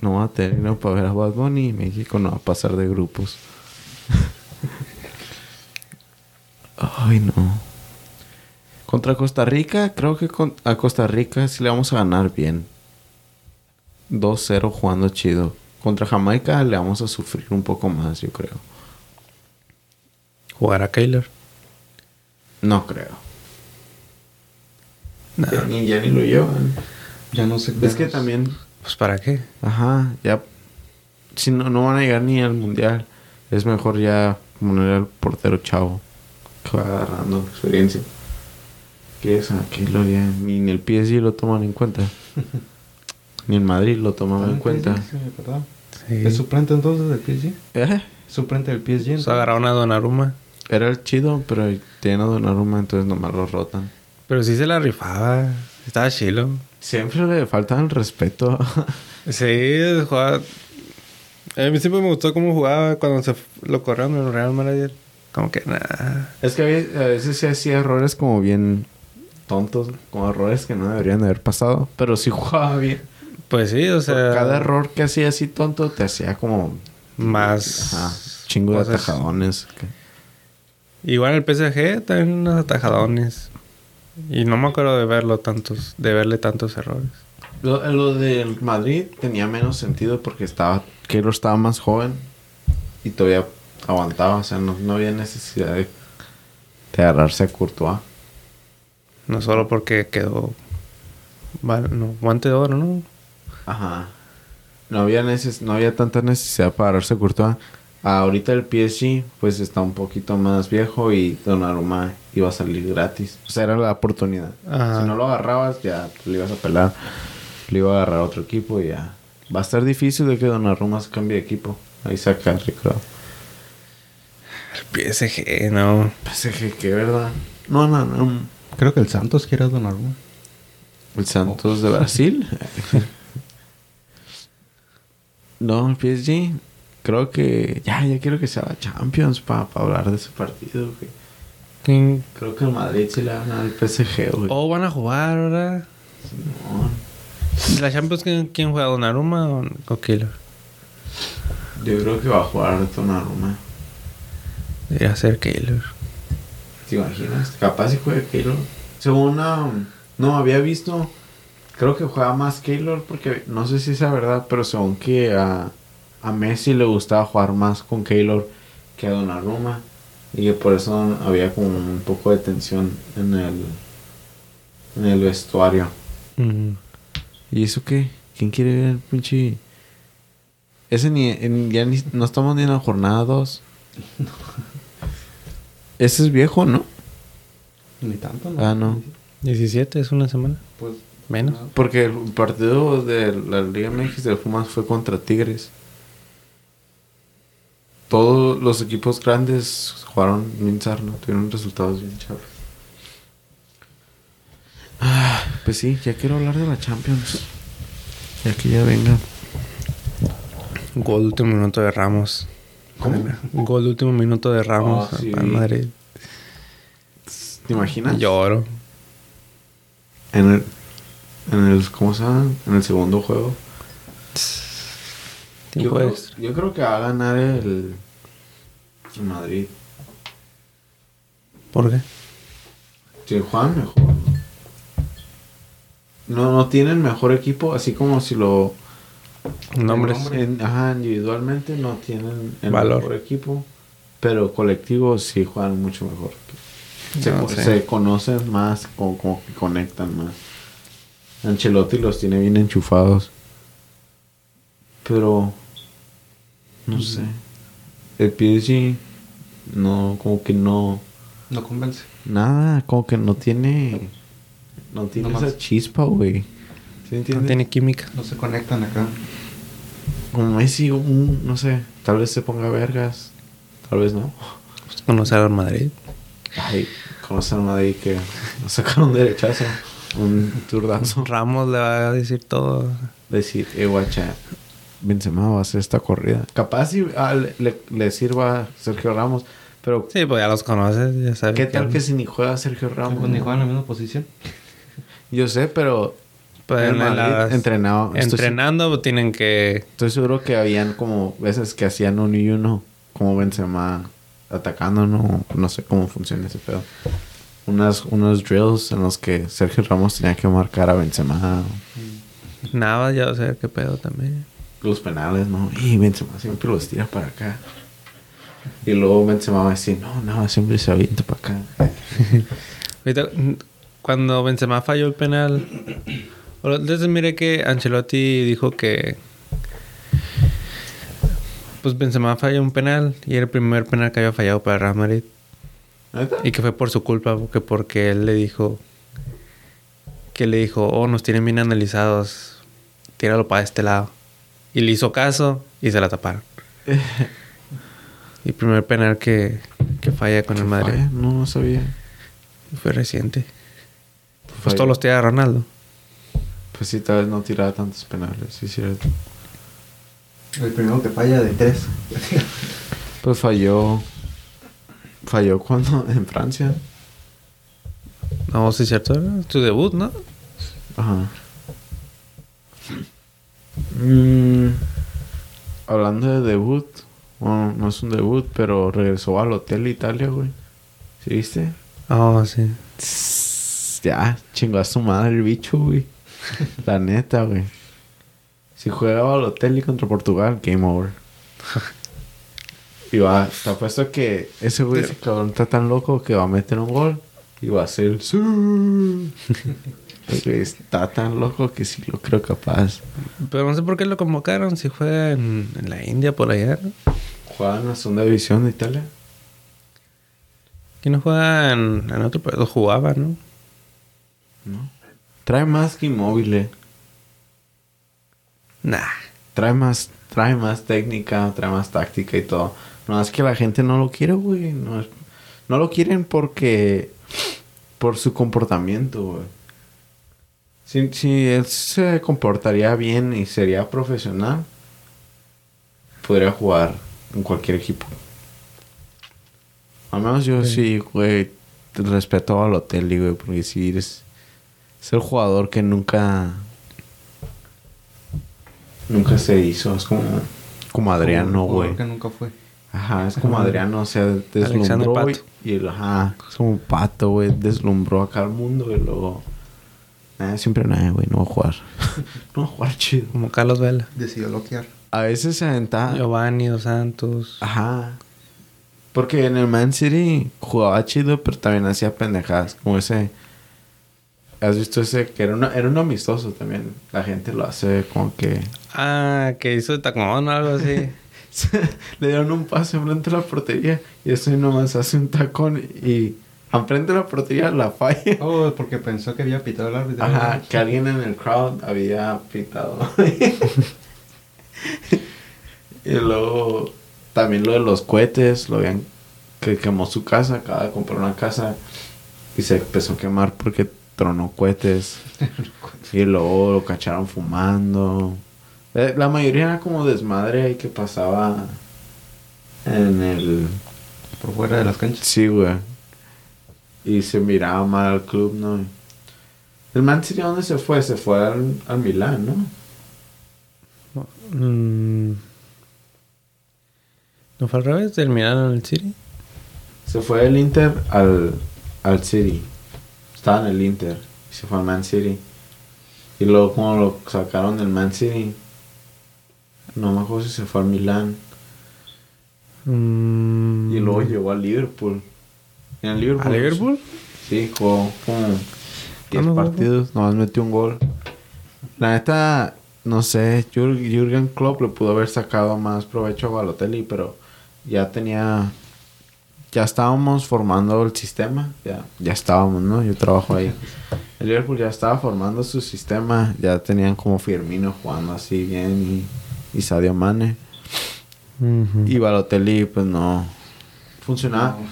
No va a tener dinero para ver a Bad Bunny y México no va a pasar de grupos. Ay, no. Contra Costa Rica, creo que con- a Costa Rica sí le vamos a ganar bien. 2-0 jugando chido. Contra Jamaica le vamos a sufrir un poco más, yo creo. Jugar a Keylor. No creo. Nah. Ya, ni, ya ni lo llevan. Ya no sé. Es que también Pues ¿para qué? Ajá, ya. Si no, no van a llegar ni al mundial, es mejor ya poner al portero chavo que va agarrando experiencia. Que es aquí lo ya ni en el PSG lo toman en cuenta. ni en Madrid lo toman en cuenta. Sí, ¿verdad? Sí. ¿Es suplente entonces del PSG? Eh, ¿Suplente del PSG? Pues entonces? agarraron a Donnarumma. Era el chido, pero tiene a Donnarumma, entonces nomás lo rotan. Pero sí se la rifaba. Estaba chilo. Siempre le faltan el respeto. Sí, jugaba... A mí siempre me gustó cómo jugaba cuando se lo corrieron en el Real Madrid. Como que nada. es que a veces, sí hacía errores como bien tontos, como errores que no deberían de haber pasado, pero sí jugaba bien. Pues sí, o Por sea... cada error que hacía así tonto te hacía como Más... ajá, chingo de atajadones. Igual el PSG también unos atajadones. Y no me acuerdo de verlo tantos... De verle tantos errores. Lo, lo del Madrid tenía menos sentido porque estaba Keylor estaba más joven y todavía aguantaba, o sea, no, no había necesidad de, de agarrarse a Courtois. No solo porque quedó... No, guante de oro, ¿no? Ajá. No había neces no había tanta necesidad para agarrarse a Courtois. Ahorita el PSG pues está un poquito más viejo y Donnarumma iba a salir gratis. O sea, era la oportunidad. Ajá. Si no lo agarrabas ya le ibas a pelar. Le iba a agarrar a otro equipo y ya. Va a estar difícil de que Donnarumma se cambie de equipo. Ahí saca creo. El PSG, no. PSG, que verdad. No, no, no. Creo que el Santos quiere a Donnarumma. El Santos de Brasil. no, el PSG. Creo que ya, ya quiero que sea la Champions para hablar de ese partido. güey. ¿Quién- Creo que el Madrid sí le va a ganar al PSG, güey. Oh, van a jugar ahora. Simón. ¿La Champions quién, quién juega? ¿Donnarumma o, o? Yo creo que va a jugar Donnarumma. Debería ser Keylor. ¿Te imaginas? Capaz si juega Keylor. Según una... No, había visto... Creo que juega más Keylor porque no sé si es verdad, pero según que a, a Messi le gustaba jugar más con Keylor que a Donnarumma. Y que por eso había como un poco de tensión en el, en el vestuario. ¿Y eso qué? ¿Quién quiere ver el pinche...? Ese ni... en- ya ni... No estamos ni en la jornada 2. Ese es viejo, ¿no? Ni tanto, ¿no? Ah, no. 17 es una semana. Pues Menos. Porque el partido de la Liga MX de Pumas fue contra Tigres. Todos los equipos grandes jugaron bien sarno, tuvieron resultados bien chavos. Ah, pues sí, ya quiero hablar de la Champions. Ya que ya venga. Gol último minuto de Ramos. ¿Cómo? Gol último minuto de Ramos. Sí. Madrid. ¿Te imaginas? Lloro. En el, en el, ¿cómo se llama? En el segundo juego. Yo Tiempo creo, extra. yo creo que va a ganar el, el Madrid. ¿Por qué? Si juegan mejor. No, no tienen mejor equipo, así como si lo... Nombres. en- ajá, individualmente no tienen el Valor. mejor equipo, pero colectivo sí juegan mucho mejor. Se, No se conocen más, como, como que conectan más. Ancelotti los tiene bien enchufados. Pero... No sé. El PSG... No, como que no... no convence. Nada, como que no tiene. No tiene Nomás. esa chispa, güey. ¿Sí No tiene química. No se conectan acá. Como Messi, un, no sé. Tal vez se ponga vergas. Tal vez no. Conocer al Madrid. Ay, conocer a Madrid que nos sacaron un derechazo. Un turdazo. Ramos le va a decir todo. Decir, eh, guacha. Benzema va a hacer esta corrida. Capaz si ah, le, le- le sirva a Sergio Ramos. Pero, Sí, pues ya los conoces, ya sabes. ¿qué tal que si ni juega Sergio Ramos? Pues ni juegan en la misma posición. Yo sé, pero. Pues el en Madrid las- entrenado. estoy Entrenando pues, tienen que... Estoy seguro que habían como veces que hacían uno y uno, como Benzema atacando, no, no sé cómo funciona ese pedo. Unas, unos drills en los que Sergio Ramos tenía que marcar a Benzema, Nada, ya sé qué pedo también. Los penales, ¿no? Y Benzema siempre los tira para acá. Y luego Benzema va a decir, no, no, siempre se avienta para acá. Cuando Benzema falló el penal, entonces mire que Ancelotti dijo que pues Benzema falló un penal y era el primer penal que había fallado para Real Madrid y que fue por su culpa porque porque él le dijo que le dijo, "Oh, nos tienen bien analizados. Tíralo para este lado." Y le hizo caso y se la taparon. y el primer penal que, que falla con el Madrid Falla, No, no sabía. fue reciente. Pues todos los tira Ronaldo. Pues sí, tal vez no tiraba tantos penales, sí, cierto. El primero que falla de tres. Pues falló. Falló cuando en Francia. No, sí es cierto, era tu debut, ¿no? Ajá. Mm, hablando de debut, bueno, no es un debut, pero regresó al Hotel Italia, güey. ¿Sí viste? Oh, sí. Tss, Ya, chingó a su madre el bicho, güey. La neta, güey. Si juega al Hotel y contra Portugal, game over. Y va, te apuesto que ese güey, ese cabrón está tan loco que va a meter un gol y va a ser está tan loco que sí lo creo capaz. Pero no sé por qué lo convocaron si juega en, en la India por allá. Juega en la segunda división de Italia. Que no juega en, en otro país. Jugaba, ¿no? ¿No? Trae más que inmóvil. Nah. Trae más, trae más técnica, trae más táctica y todo. No es que la gente no lo quiere, güey. No, no lo quieren porque... Por su comportamiento, güey. Si, si él se comportaría bien y sería profesional, podría jugar en cualquier equipo. Al menos yo sí, güey, respeto al hotel, güey, porque si eres... Es el jugador que nunca... Nunca se hizo. Es como... Como Adriano, güey. Que nunca fue. Ajá, es como. Adriano, o sea, deslumbró Pato. y el, ajá, es como un pato, güey, deslumbró acá al mundo y luego, nada, siempre nada, güey, no voy a jugar, no voy a jugar chido. Como Carlos Vela. Decidió loquear. A veces se aventaba, Giovanni Dos Santos. ajá, porque en el Man City jugaba chido, pero también hacía pendejadas, como ese, has visto ese, que era, una, era un amistoso también, la gente lo hace como que, Ah, que hizo tacón o algo así. le dieron un pase enfrente de la portería y eso nomás hace un tacón y enfrente de la portería la falla. Oh, porque pensó que había pitado el árbitro. Ajá, que alguien en el crowd había pitado. y luego también lo de los cohetes, lo habían que quemó su casa, acaba de comprar una casa y se empezó a quemar porque tronó cohetes. y luego lo cacharon fumando. Eh, La mayoría era como desmadre ahí que pasaba en el Por fuera de las canchas. Sí, güey. Y se miraba mal al club, ¿no? ¿El Man City a dónde se fue? Se fue al, al Milán, ¿no? Mm. ¿No fue al revés? ¿Del Milán al City? Se fue el Inter al, al City. Estaba en el Inter. Y se fue al Man City. Y luego como lo sacaron del Man City. No me acuerdo si se fue al Milán. Mm. Y luego llegó al Liverpool. ¿En el Liverpool? ¿A Liverpool? Sí, jugó como 10 no, no, partidos, nomás metió un gol. La neta, no sé, Jür- Jürgen Klopp le pudo haber sacado más provecho a Balotelli, pero ya tenía... Ya estábamos formando el sistema, ya, ya estábamos, ¿no? Yo trabajo ahí. El Liverpool ya estaba formando su sistema, ya tenían como Firmino jugando así bien y, y Sadio Mane. Y Balotelli, pues no funcionaba. No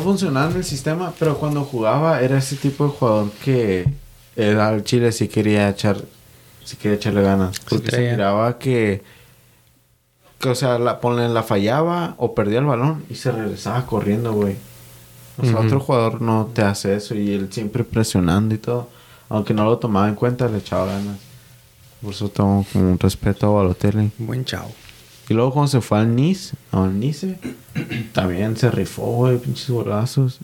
funcionaba en el sistema, pero cuando jugaba era ese tipo de jugador que él al Chile sí quería echar, sí quería echarle ganas. Porque se miraba que, que, o sea, la, ponle, la fallaba o perdía el balón y se regresaba corriendo, güey. O sea, otro jugador no te hace eso y él siempre presionando y todo. Aunque no lo tomaba en cuenta, le echaba ganas. Por eso tengo como un respeto a Balotelli. Buen chavo. Y luego cuando se fue al Nice, al Nice, también se rifó, güey, pinches golazos.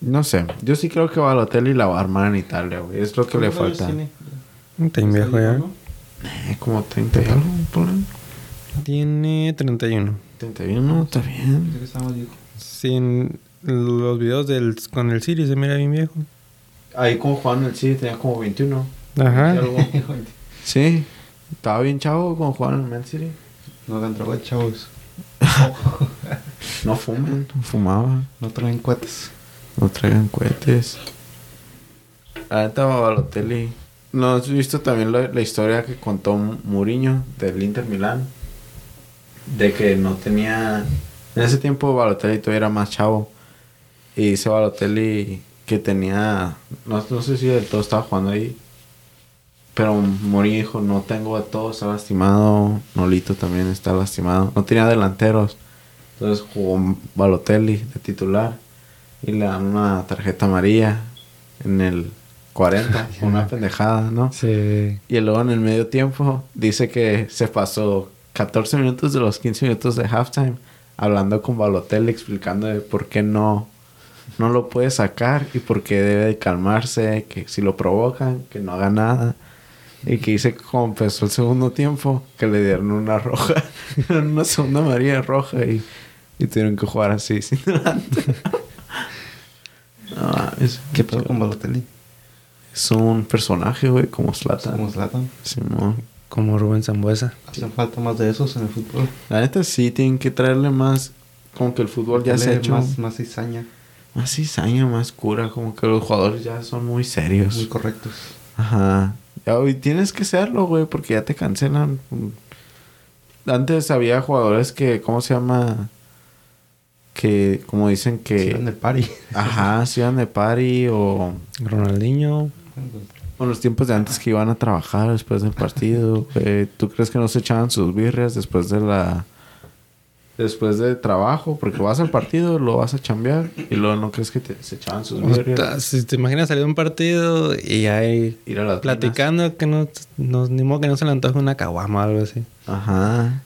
No sé, yo sí creo que Balotelli la va a armar en Italia, güey. Es lo que le falta. Está bien viejo ya. Eh, como 30 y algo, por ahí. Tiene 31. 31, está bien. Sin los videos del, con el City se mira bien viejo. Ahí como Juan el sí tenía como 21. Ajá. Y. Sí, estaba bien chavo con Juan en Man City. No hagan droga, chavos. No fuman, no fumaba. No traen cohetes. No traigan cohetes. Ahorita Balotelli. ¿No has visto también la, la historia que contó Mourinho del Inter Milán? De que no tenía... En ese tiempo Balotelli todavía era más chavo. Y dice Balotelli que tenía... No, no sé si del todo estaba jugando ahí. Pero Mourinho dijo, no tengo de todo, está lastimado. Nolito también está lastimado. No tenía delanteros. Entonces jugó Balotelli de titular. Y le dan una tarjeta amarilla en el 40. una pendejada, ¿no? Sí. Y luego en el medio tiempo dice que se pasó 14 minutos de los 15 minutos de halftime hablando con Balotelli explicando de por qué no, no lo puede sacar y por qué debe de calmarse, que si lo provocan, que no haga nada. Y que como empezó el segundo tiempo, que le dieron una roja, una segunda amarilla roja y, y tuvieron que jugar así sin delante. No mames, ¿Qué pedo con Balotelli? Es un personaje, güey, como Zlatan. Como Zlatan. Simón. Como Rubén Zambuesa. Hacen falta más de esos en el fútbol. La neta sí, tienen que traerle más. Como que el fútbol ya se ha hecho más, Más, más cizaña. cizaña, más cura. Como que los jugadores ya son muy serios. Muy correctos. Ajá. Y tienes que serlo, güey, porque ya te cancelan. Antes había jugadores que, ¿cómo se llama? Que, como dicen que. Sí, en el party. Ajá, se iban de party o. Ronaldinho. O en los tiempos de antes que iban a trabajar después del partido. ¿Tú crees que no se echaban sus birrias después de la... Después de trabajo? Porque vas al partido, lo vas a chambear y luego no crees que te, se echaban sus. Puta, Si te imaginas salir de un partido y ahí Ir a las platicando que no, no, ni modo que no se le antoje una caguama o algo así. Ajá.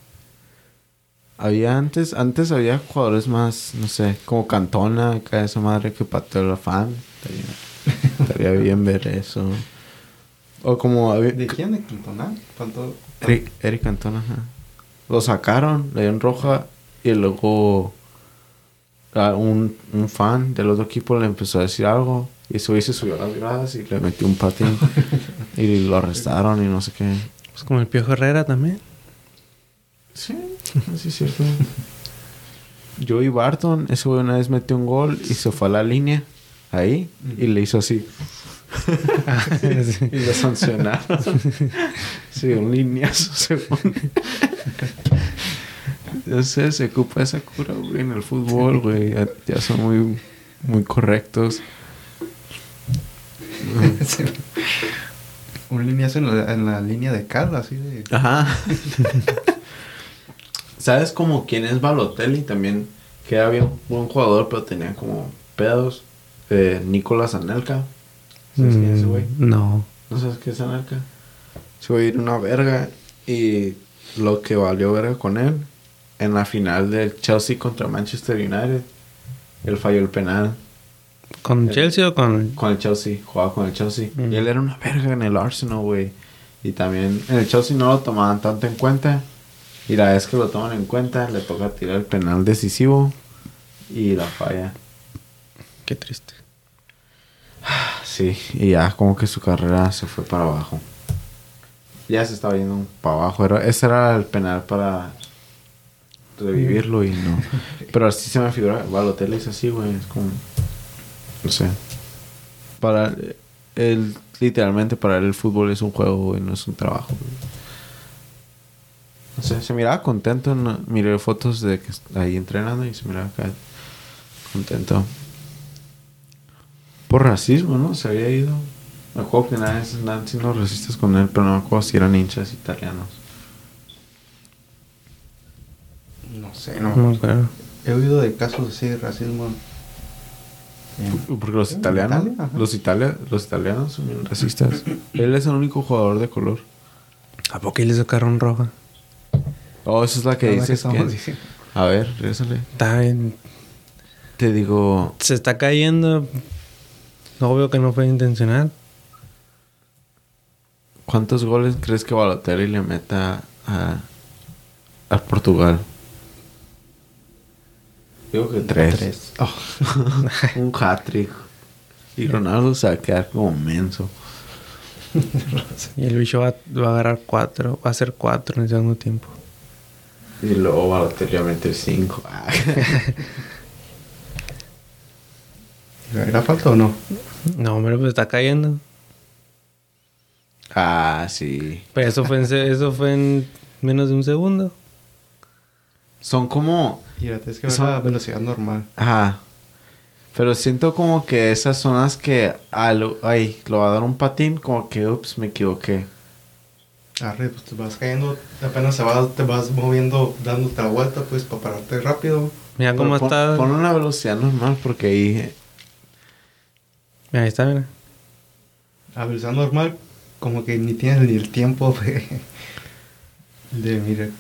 Había antes, antes había jugadores más, no sé, como Cantona, acá esa madre que pateó la fan. Estaría, estaría bien ver eso. O como había- ¿De quién? ¿De Cantona? Faltó... Eric, Eric Cantona, ajá. Lo sacaron, le dieron roja y luego a un, un fan del otro equipo le empezó a decir algo y ese güey se subió a las gradas y le metió un patín y lo arrestaron y no sé qué. Pues como el Piojo Herrera también. Sí, sí es cierto. Joey Barton, ese güey una vez metió un gol y se fue a la línea ahí y le hizo así. y lo sancionaron. sí, un lineazo según. Yo sé, se ocupa esa cura, güey, en el fútbol, güey. Ya, ya son muy, muy correctos. Un lineazo en la, en la línea de cal, así de... Ajá. ¿Sabes como quién es Balotelli? También que era bien buen jugador, pero tenía como pedos. Eh, Nicolás Anelka. ¿Sabes quién es ese güey? Mm, No. ¿No sabes qué es Anelka? Se güey era una verga. Y lo que valió verga con él, en la final del Chelsea contra Manchester United, él falló el penal. ¿Con El- Chelsea o con.? Con el Chelsea, jugaba con el Chelsea. Mm. Y él era una verga en el Arsenal, güey. Y también en el Chelsea no lo tomaban tanto en cuenta. Y la vez que lo toman en cuenta, le toca tirar el penal decisivo. Y la falla. Qué triste. Sí, y ya como que su carrera se fue para abajo. Ya se estaba yendo para abajo. Era, ese era el penal para revivirlo y no. Pero así se me figura. Balotelli es así, güey. Es como. No sé. Para él, literalmente para él el fútbol es un juego, güey, no es un trabajo. güey. No sé, se miraba contento. ¿no? Miré fotos de que ahí entrenando y se miraba acá contento. Por racismo, ¿no? Se había ido. Me acuerdo que nada vez andaban siendo racistas con él, pero no me acuerdo si eran hinchas italianos. No sé, no. He oído de casos así de racismo. en- Porque los ¿En italianos, Italia? Los, italia- los italianos son bien racistas. él es el único jugador de color. ¿A poco le carrón roja? Oh, esa es la que que dices que... A ver, regresale. Está bien. Te digo... Se está cayendo. Obvio que no fue intencional. ¿Cuántos goles crees que Balotelli le meta a, a Portugal? Digo que tres. Tres. Oh, Un hat-trick. Y Ronaldo se va a quedar como menso. Y el bicho va, va a agarrar cuatro. Va a ser cuatro en el segundo tiempo. Y luego Balotelli va a meter cinco. ¿Era falta o no? No, hombre, pues está cayendo. ah, sí. Pero eso fue en, eso fue en menos de un segundo. Son como... Fíjate, es que va Son- a velocidad normal. Ajá. Pero siento como que esas zonas que... Ah, lo, ay, lo va a dar un patín. Como que, ups, me equivoqué. Arre, pues te vas cayendo, apenas se va, te vas moviendo, dándote la vuelta, pues, para pararte rápido. Mira cómo Pero pon- está. Pon una velocidad normal porque ahí... Mira, ahí está, mira. A velocidad normal, como que ni tienes ni el tiempo de, de mire.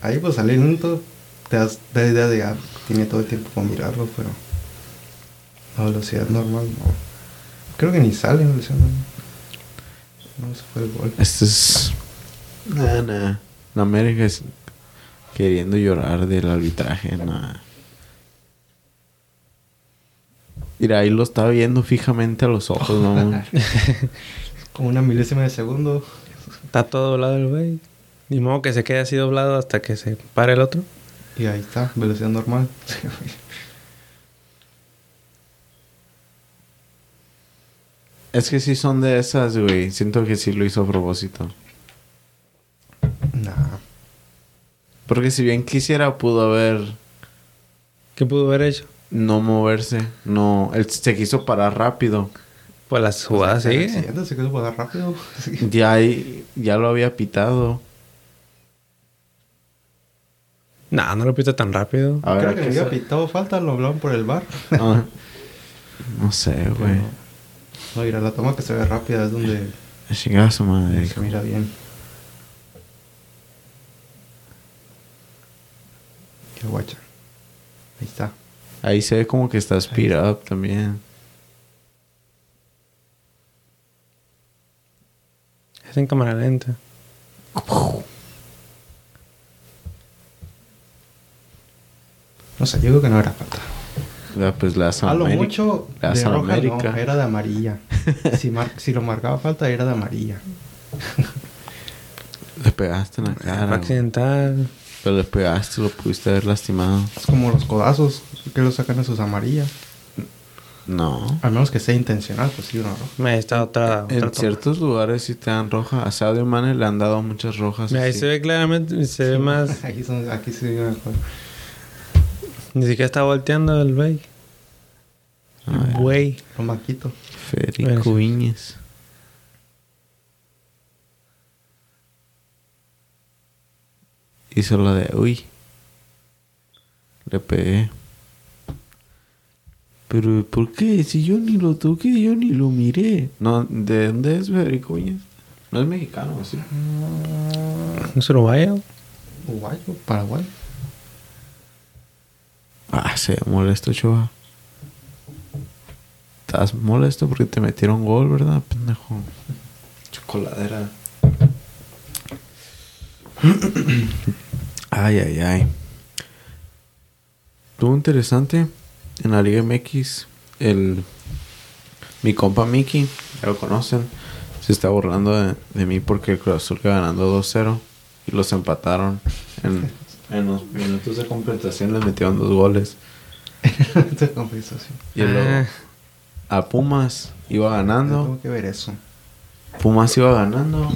Ahí pues salir lento, te das da idea de ah, tiene todo el tiempo para mirarlo, pero a velocidad normal no. Creo que ni sale a velocidad normal. No, se fue el gol. Esto es... Nah, nah. La América es queriendo llorar del arbitraje, nah. Mira, ahí lo estaba viendo fijamente a los ojos, ¿no? Como una milésima de segundo. Está todo doblado el güey. Ni modo que se quede así doblado hasta que se pare el otro. Y ahí está, velocidad normal. es que sí son de esas, güey. Siento que sí lo hizo a propósito. nah. Porque si bien quisiera, pudo haber ¿Qué pudo haber hecho? no moverse. No, él se quiso parar rápido. Pues las jugadas sí. se quiso pagar rápido. Sí. Ya, ya lo había pitado. No, no lo pita tan rápido. A ver, Creo ¿a que había pitado falta, lo hablaban por el bar. Ah, no sé, güey. No, mira, la toma que se ve rápida es donde Chingada su madre. se mira bien. Qué guacha. Ahí está. Ahí se ve como que está speed up también. Es en cámara lenta. No sé, yo creo que no era falta. Ya, pues la A lo mucho La de roja América. no, era de amarilla. si, mar- si lo marcaba falta era de amarilla. Le pegaste en la cara. accidental. Pero le pegaste, lo pudiste haber lastimado. Es como los codazos que lo sacan a sus amarillas. No. A menos que sea intencional, pues sí, una roja. Ahí está otra. otra En toma. ciertos lugares sí te dan roja. A Sadio Mane le han dado muchas rojas. Mira, ahí se ve claramente, se ve más. Aquí, son, aquí sí mejor. Ni siquiera está volteando el güey. Ay, Güey. Lo maquito. Federico. Viñez. Hizo la de uy. Le pegué. Pero ¿por qué? Si yo ni lo toqué, yo ni lo miré. No, ¿de dónde es Federico Viñez? No es mexicano, ¿sí? ¿No se lo vaya? Uruguayo, Paraguay. Ah, se molesto, chava. Estás molesto porque te metieron gol, ¿verdad, pendejo? Chocoladera. ay, ay, ay. Estuvo interesante en la Liga MX. El, mi compa Mickey, ya lo conocen, se está burlando de, de mí porque el Cruz Azul ganando 2-0 y los empataron. En, en los minutos de compensación les metieron dos goles. Esta conversación. Y luego Ah, a Pumas iba ganando. tengo que ver eso. Pumas iba ganando.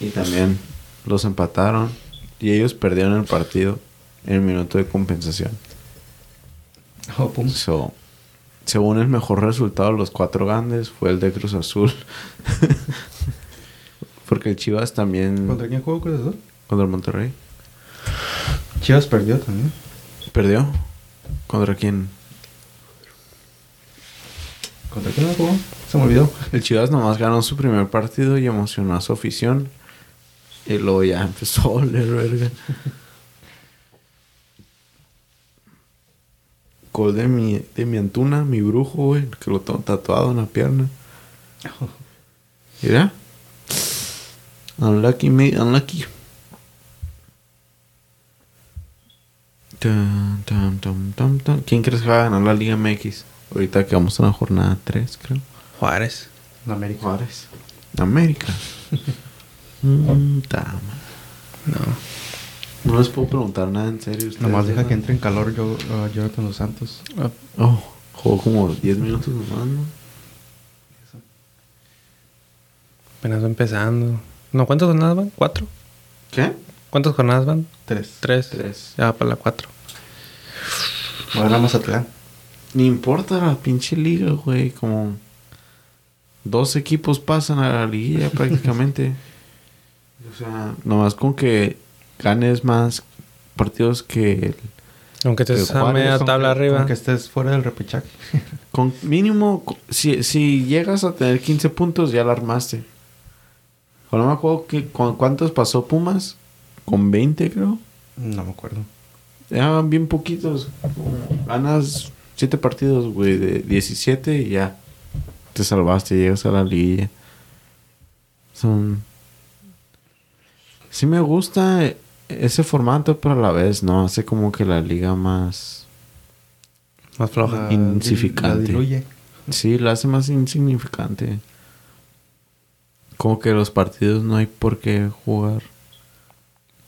Y también los empataron. Y ellos perdieron el partido en el minuto de compensación. Oh, pum. So, según el mejor resultado de los cuatro grandes fue el de Cruz Azul. Porque el Chivas también ¿Contra quién jugó Cruz Azul? contra el Monterrey Chivas perdió también. perdió. ¿Contra quién? ¿Contra quién jugó? Se me olvidó. El Chivas nomás ganó su primer partido y emocionó a su afición. Y luego ya empezó a oler verga. Gol de mi, de mi Antuna, mi brujo, güey, que lo tengo tatuado en la pierna. Mira. Unlucky me, unlucky. Tan, tan, tan, tan, tan. ¿Quién crees que va a ganar la Liga MX? Ahorita que vamos a la jornada 3, creo. Juárez. En América. Juárez. América. Mm, No. No les puedo preguntar nada en serio. ustedes, Nomás deja que entre en calor yo, uh, Jonathan Los Santos. Oh, jugó como 10 minutos nomás, ¿no? Apenas va empezando. No, ¿cuántas jornadas van? ¿Cuatro? ¿Qué? ¿Cuántas jornadas van? Tres. Tres. Tres. Ya para la cuatro. Va a ganar Mazatlán. Ni importa la pinche liga, güey. Como dos equipos pasan a la liguilla prácticamente. o sea, nomás con que ganes más partidos que el- Aunque te Que a media tabla arriba. con que estés fuera del repechaje. Con mínimo, si, si llegas a tener 15 puntos, ya la armaste. O no me acuerdo que, con cuántos pasó Pumas. Con 20, creo. No me acuerdo. Ya bien poquitos. Ganas 7 partidos, güey, de 17 y ya. Te salvaste, llegas a la liguilla. Son. Sí me gusta ese formato, pero a la vez no. Hace como que la liga más. Más floja. Insignificante. La diluye. Sí, la hace más insignificante. Como que los partidos no hay por qué jugar.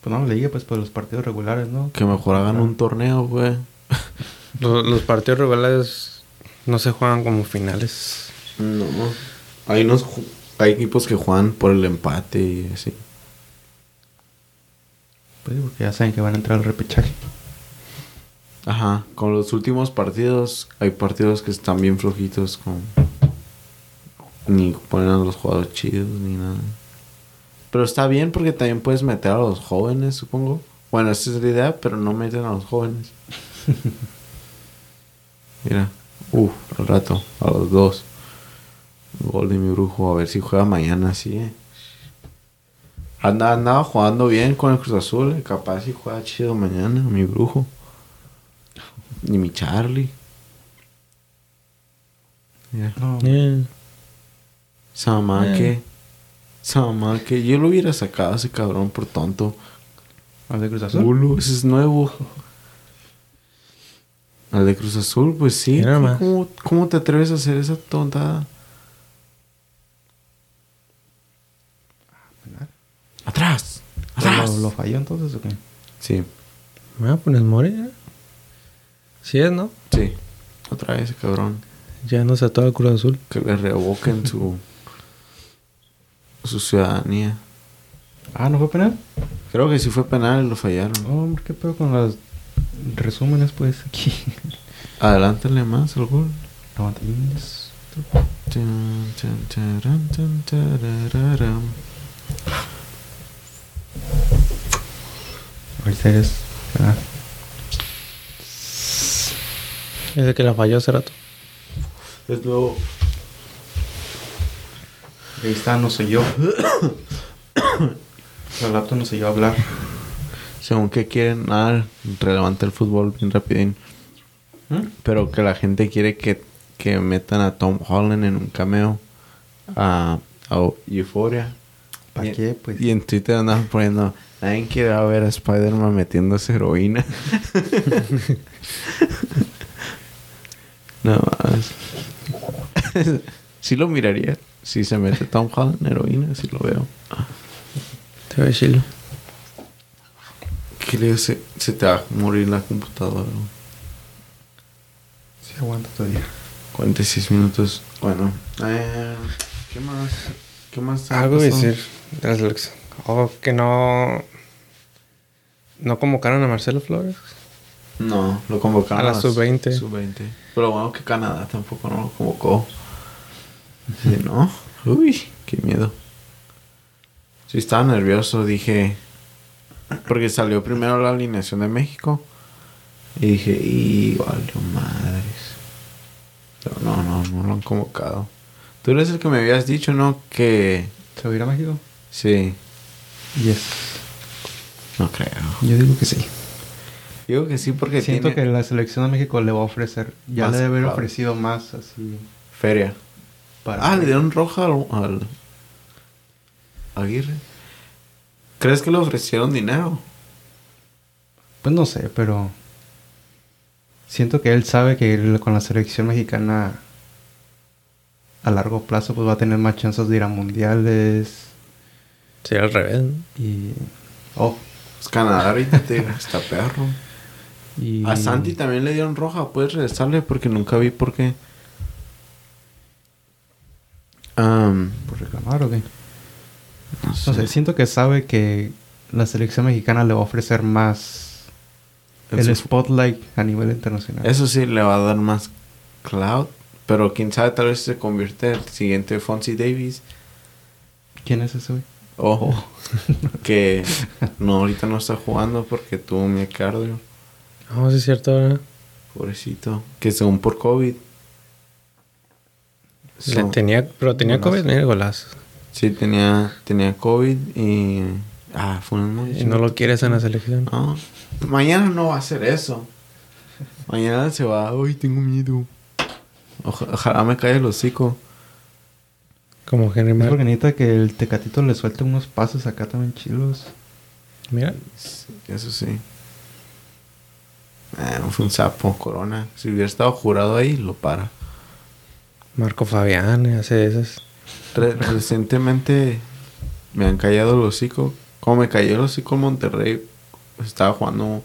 Pues no, la liga, pues por los partidos regulares, ¿no? Que mejor hagan un torneo, güey. Los, los partidos regulares no se juegan como finales. No. Hay, unos, hay equipos que juegan por el empate y así. Pues sí, porque ya saben que van a entrar al repechaje. Ajá. Con los últimos partidos, hay partidos que están bien flojitos con... Ni ponen a los jugadores chidos ni nada. Pero está bien porque también puedes meter a los jóvenes, supongo. Bueno, esa es la idea, pero no meten a los jóvenes. Mira. Uf, al rato. A los dos. Gol de mi brujo. A ver si juega mañana, sí. eh. Anda, andaba jugando bien con el Cruz Azul. eh, Capaz si juega chido mañana, mi brujo. Ni mi Charlie. Mira. No, Yeah. Samake. Samake. Yo lo hubiera sacado a ese cabrón por tonto. al de Cruz Azul. Bulo, ese es nuevo. Al de Cruz Azul, pues sí. ¿Cómo, te atreves a hacer esa tontada? Atrás. Atrás. ¿Lo, lo falló entonces o qué? Sí. Ah, pues Mori. ¿eh? Sí es, ¿no? Sí. Otra vez, cabrón. Ya no se todo el Cruz Azul. Que le revoquen su... su ciudadanía. Ah, ¿no fue penal? Creo que sí fue penal y lo fallaron. Oh, hombre, ¿qué pedo con los resúmenes, pues, aquí? Adelántale más al gol. Tarararam. Ahorita es... Ah, Ese que la falló hace rato. Es nuevo. Ahí está, no soy yo. La laptop no sé yo hablar. Según que quieren, nada relevante el fútbol, bien rapidín. ¿Mm? Pero que la gente quiere que, que metan a Tom Holland en un cameo a, a Euphoria. ¿Para qué? Pues... Y en Twitter andaban poniendo, nadie quiere ver a Spider-Man metiéndose heroína. no más. sí lo miraría. Si se mete Tom Holland en heroína, sí lo veo. Te ve chilo. ¿Qué le digo? se, te va a morir la computadora? güey. Sí, aguanta todavía. 46 minutos. Bueno, eh, ¿qué más? ¿Qué más? Algo decir de la selección. Oh, que no. No convocaron a Marcelo Flores. No, lo convocaron A la sub-20. Sub-20. Pero bueno, que Canadá tampoco no lo convocó. Sí, ¿no? Uy, qué miedo. Sí, estaba nervioso, dije. Porque salió primero la alineación de México. Y dije, y valió madres. Pero no, no, no lo han convocado. Tú eres el que me habías dicho, ¿no? Que. ¿Se va a ir a México? Sí, Yes. no creo. Yo digo que sí. Digo que sí porque Siento tiene que la selección de México le va a ofrecer. Ya Más le debe haber claro. ofrecido más así. feria. Para Ah, le dieron roja al, al Aguirre. ¿Crees que le ofrecieron dinero? Pues no sé, pero. Siento que él sabe que con la selección mexicana. A largo plazo, pues va a tener más chances de ir a mundiales. Sí, al revés. ¿no? Y. Oh. Pues Canadá ahorita te digo, está perro. Y. A Santi también le dieron roja. ¿Puedes regresarle? Porque nunca vi por qué. Am, ¿Por reclamar o qué? no No sé, siento que sabe que la selección mexicana le va a ofrecer más. El spotlight a nivel internacional. Eso sí le va a dar más cloud. Pero quién sabe, tal vez se convierte el siguiente Fonzie Davis. ¿Quién es ese güey? Ojo. que no, ahorita no está jugando porque tuvo miocardio. No, sí es cierto, ¿verdad? Pobrecito. Que según por COVID. Le So- tenía, pero tenía Golazo. COVID, mira, golazo. Sí, tenía, tenía COVID y... Ah, fue un Y no lo quieres en la selección. No. Mañana no va a hacer eso. Mañana se va... Ay, tengo miedo. Oja- ojalá me caiga el hocico. Como Henry Es Mar. porque necesita que el Tecatito le suelte unos pasos acá también chilos. Mira, Eso sí. No fue un sapo, Corona. Si hubiera estado jurado ahí, lo para. Marco Fabián hace esas. Re- recientemente me han callado el hocico. Como me cayó el hocico en Monterrey, pues, estaba jugando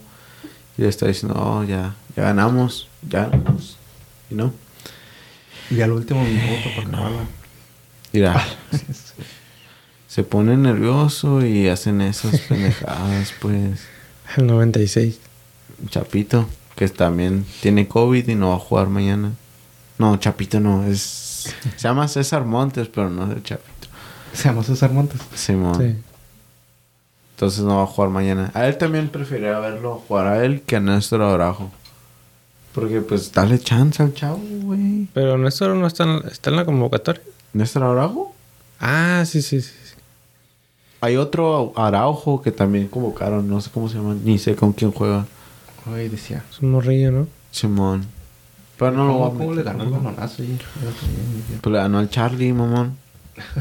y le estaba diciendo, oh, ya, ya ganamos, ya ganamos. Y no. Y al último minuto para acabarla. Mira, se pone nervioso y hacen esas pendejadas, pues. El 96. Chapito, que también tiene COVID y no va a jugar mañana. No, Chapito no, es... Se llama César Montes, pero no es el Chapito. Se llama César Montes. Simón. Sí. Entonces no va a jugar mañana. A él también preferiría verlo jugar a él que a Néstor Abrajo. Porque pues dale chance al chavo, güey. Pero Néstor no está en, está en la convocatoria. ¿Néstor Araujo? Ah, sí, sí, sí. Hay otro Araujo que también convocaron, no sé cómo se llama, ni sé con quién juega. Ay, decía. Es un morrillo, ¿no? Simón. Pero no lo voy a ¿Cómo, cómo le meter, ganó el ¿no? balonazo ahí? Pues le ganó al Charlie, mamón.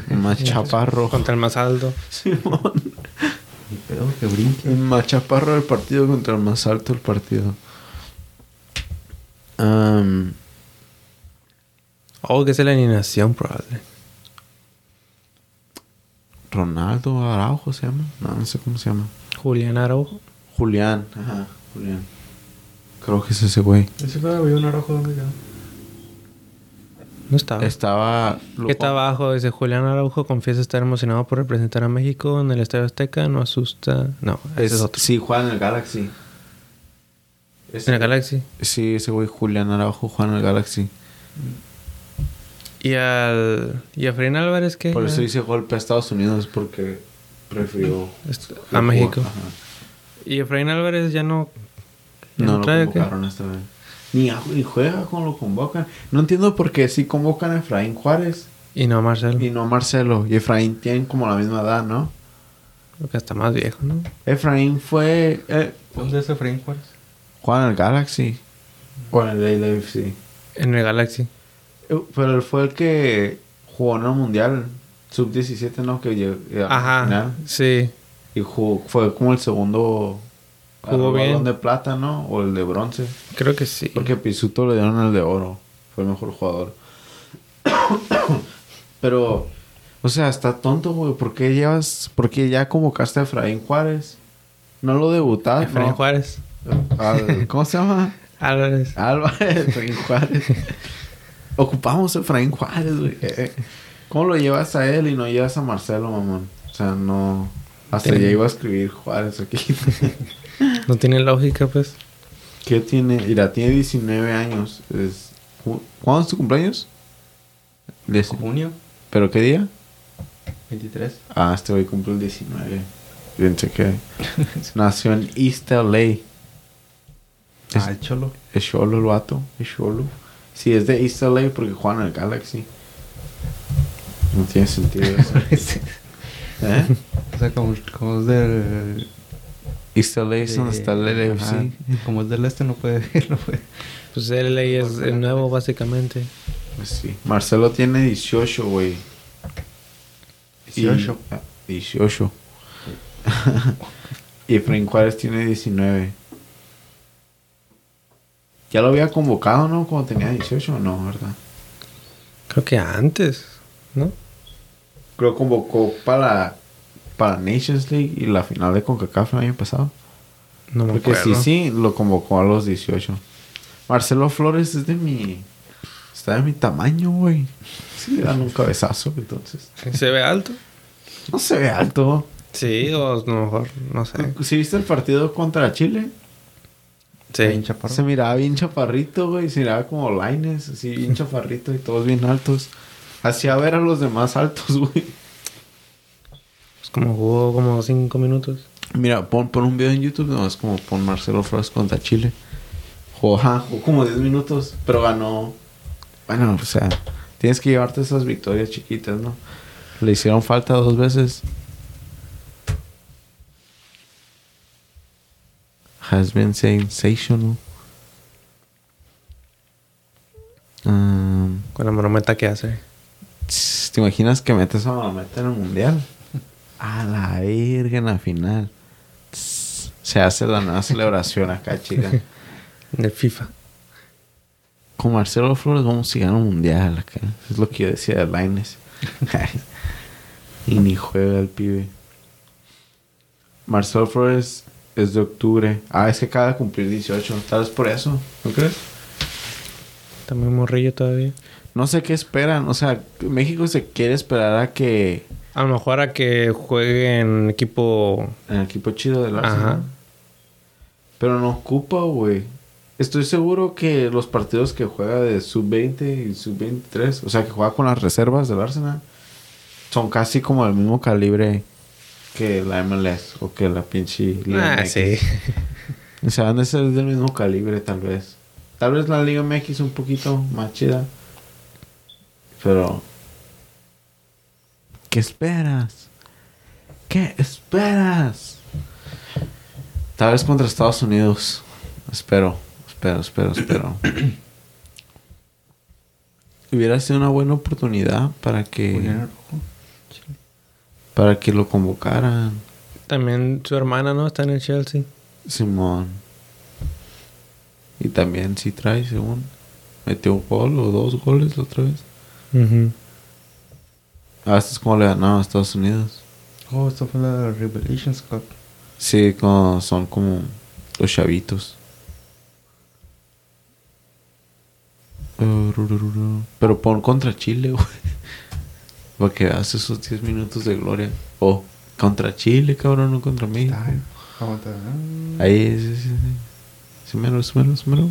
El más chaparro. Contra el más alto. Simón. Ni pedo que brinque. El más chaparro del partido contra el más alto del partido. Am, Oh, que es la alineación, probable. Ronaldo Araujo se llama. No, no sé cómo se llama. Julián Araujo. Julián. Ajá, Julián. Creo que es ese güey. Ese fue un Araujo donde quedó. No estaba. Estaba. ¿Qué está abajo? Dice Julián Araujo confiesa estar emocionado por representar a México en el Estadio Azteca. No asusta. No, ese es, Es, otro. sí, juega en el Galaxy. En el Galaxy. Sí, ese güey Julián Araujo juega en el Galaxy. ¿Y al. ¿Y a Fren Álvarez qué? Por eso hice golpe a Estados Unidos porque prefirió A México. Ajá. ¿Y Efraín Álvarez ya no. No lo convocaron esta vez. Ni, ni juega cuando lo convocan. No entiendo por qué sí convocan a Efraín Juárez Y no a Marcelo. y no a Marcelo. Y Efraín tienen como la misma edad, ¿no? Creo que está más viejo, ¿no? Efraín fue. Eh, ¿Dónde es Efraín Juárez? juega en el Galaxy. O en el LAFC. En el Galaxy. Eh, Pero él fue el que jugó en el Mundial Sub-17, ¿no? Que llegó la Ajá. final. Sí. Y jugó- fue como el segundo. Jugó bien. balón de plata, ¿no? O el de bronce. Creo que sí. Porque Pisuto le dieron el de oro. Fue el mejor jugador. Pero, o sea, está tonto, güey. ¿Por qué llevas, por qué ya convocaste a Efraín Juárez? No lo debutaste. Efraín ¿no? Juárez. Al- ¿Cómo se llama? Álvarez. Álvarez, Efraín Juárez. Ocupamos a Efraín Juárez, güey. Eh, eh. ¿Cómo lo llevas a él y no llevas a Marcelo, mamón? O sea, no. Hasta ya iba a escribir Juárez aquí. No tiene lógica, pues. ¿Qué tiene? Mira, tiene 19 años. Es... ¿Cuándo es tu cumpleaños? Diez- Junio ¿Pero qué día? 23. Ah, este hoy cumple el 19. Pensé que nació en East LA. Es, Ah, el cholo. es Cholo el vato. Es Cholo. Sí, es de East LA porque juegan en el Galaxy. No tiene sentido eso. ¿Eh? o sea, como, como es del. East LA es donde está el LFC. ajá, Como es del este, no puede. No puede. Pues él ahí es el nuevo, básicamente. Pues sí. Marcelo tiene 18, güey. Y- 18. ah, 18. y Efraín Juárez tiene 19. Ya lo había convocado, ¿no? Cuando tenía 18, no, ¿verdad? Creo que antes, ¿no? Creo que convocó para, para Nations League y la final de CONCACAF el año pasado. No me Porque acuerdo. sí, sí, lo convocó a los 18. Marcelo Flores es de mi... Está de mi tamaño, güey. Sí, le dan un cabezazo, entonces. ¿Se ve alto? No se ve alto. Sí, o a lo mejor, no sé. ¿Sí viste el partido contra Chile? Bien Sí. chaparro. Se miraba bien chaparrito, güey. Se miraba como Lines, así bien chaparrito y todos bien altos. Hacía ver a los demás altos, güey. Como jugó como cinco minutos. Mira, pon, pon un video en YouTube, no es como pon Marcelo Flores contra Chile. Jugó, ajá, jugó como 10 minutos, pero ganó. Bueno, o sea, tienes que llevarte esas victorias chiquitas, ¿no? Le hicieron falta dos veces. Has been sensational. Um, Con la marometa que hace. ¿Te imaginas que metes a Malameta en el mundial? A la verga en la final. Se hace la nueva celebración acá, chica. El FIFA. Con Marcelo Flores vamos a llegar a un mundial acá. Es lo que yo decía de Laines. y ni juega el pibe. Marcelo Flores es de octubre. Ah, es que acaba de cumplir 18. Tal vez por eso. ¿No crees? Muy morrillo todavía. No sé qué esperan. O sea, México se quiere esperar a que... A lo mejor a que juegue en equipo. En equipo chido del Arsenal. Ajá. Pero no ocupa, güey. Estoy seguro que los partidos que juega de sub-20 y sub-23, o sea, que juega con las reservas del Arsenal, son casi como del mismo calibre que la MLS o que la pinche Liga Ah, MX. sí. O sea, han de ser del mismo calibre, tal vez. Tal vez la Liga MX un poquito más chida. Pero. ¿Qué esperas? ¿Qué esperas? Tal vez contra Estados Unidos. Espero, espero, espero, espero. Hubiera sido una buena oportunidad para que, para que lo convocaran. También su hermana, ¿no? Está en el Chelsea. Simón. Y también sí trae, según. Metió un gol o dos goles la otra vez. Ah, esto es como le ganaba a Estados Unidos. Oh, esto fue la Revelations Cup. Sí, como, son como los chavitos. Pero pon contra Chile, güey. Para que veas esos 10 minutos de gloria. Oh, contra Chile, cabrón, no contra. Ay, aguanta. Ah. Ahí, sí, sí, sí. Mero, sí, mero.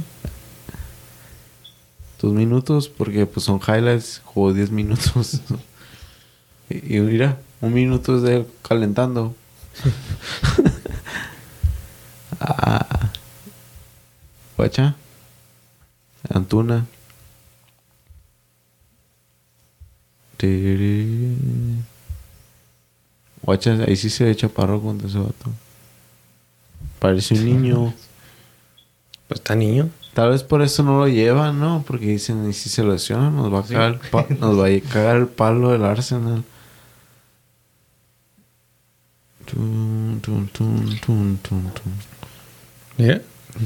Dos minutos, porque pues son highlights, jugó 10 minutos. y, y mira, un minuto es de él calentando. ah. Guacha. Antuna. Guacha, ahí sí se ve chaparro contra ese vato. Parece un niño. Pues está niño. Tal vez por eso no lo llevan, ¿no? Porque dicen, y si se lesiona, nos va a cagar, el, nos va a cagar el palo del Arsenal. Mira.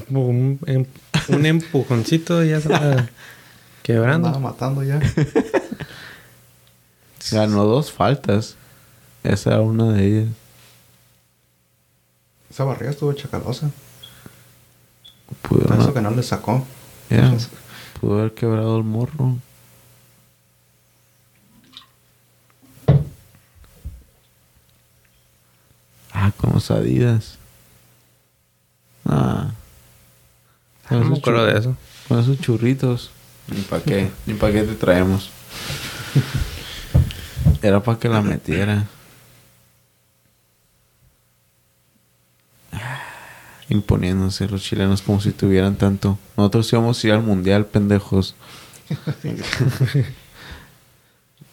Un, em- un empujoncito ya se va Andaba quebrando. matando ya. Ganó dos faltas. Esa era una de ellas. Esa barriga estuvo chacalosa. Pudo, Por eso no- que no le sacó. pudo haber quebrado el morro. Ah, con los Adidas. Ah. Con No me acuerdo chur- de eso. Con esos churritos. Ni pa' qué. Ni pa' qué te traemos. Era para que la metiera. Imponiéndose los chilenos como si tuvieran tanto. Nosotros íbamos a ir al mundial, pendejos.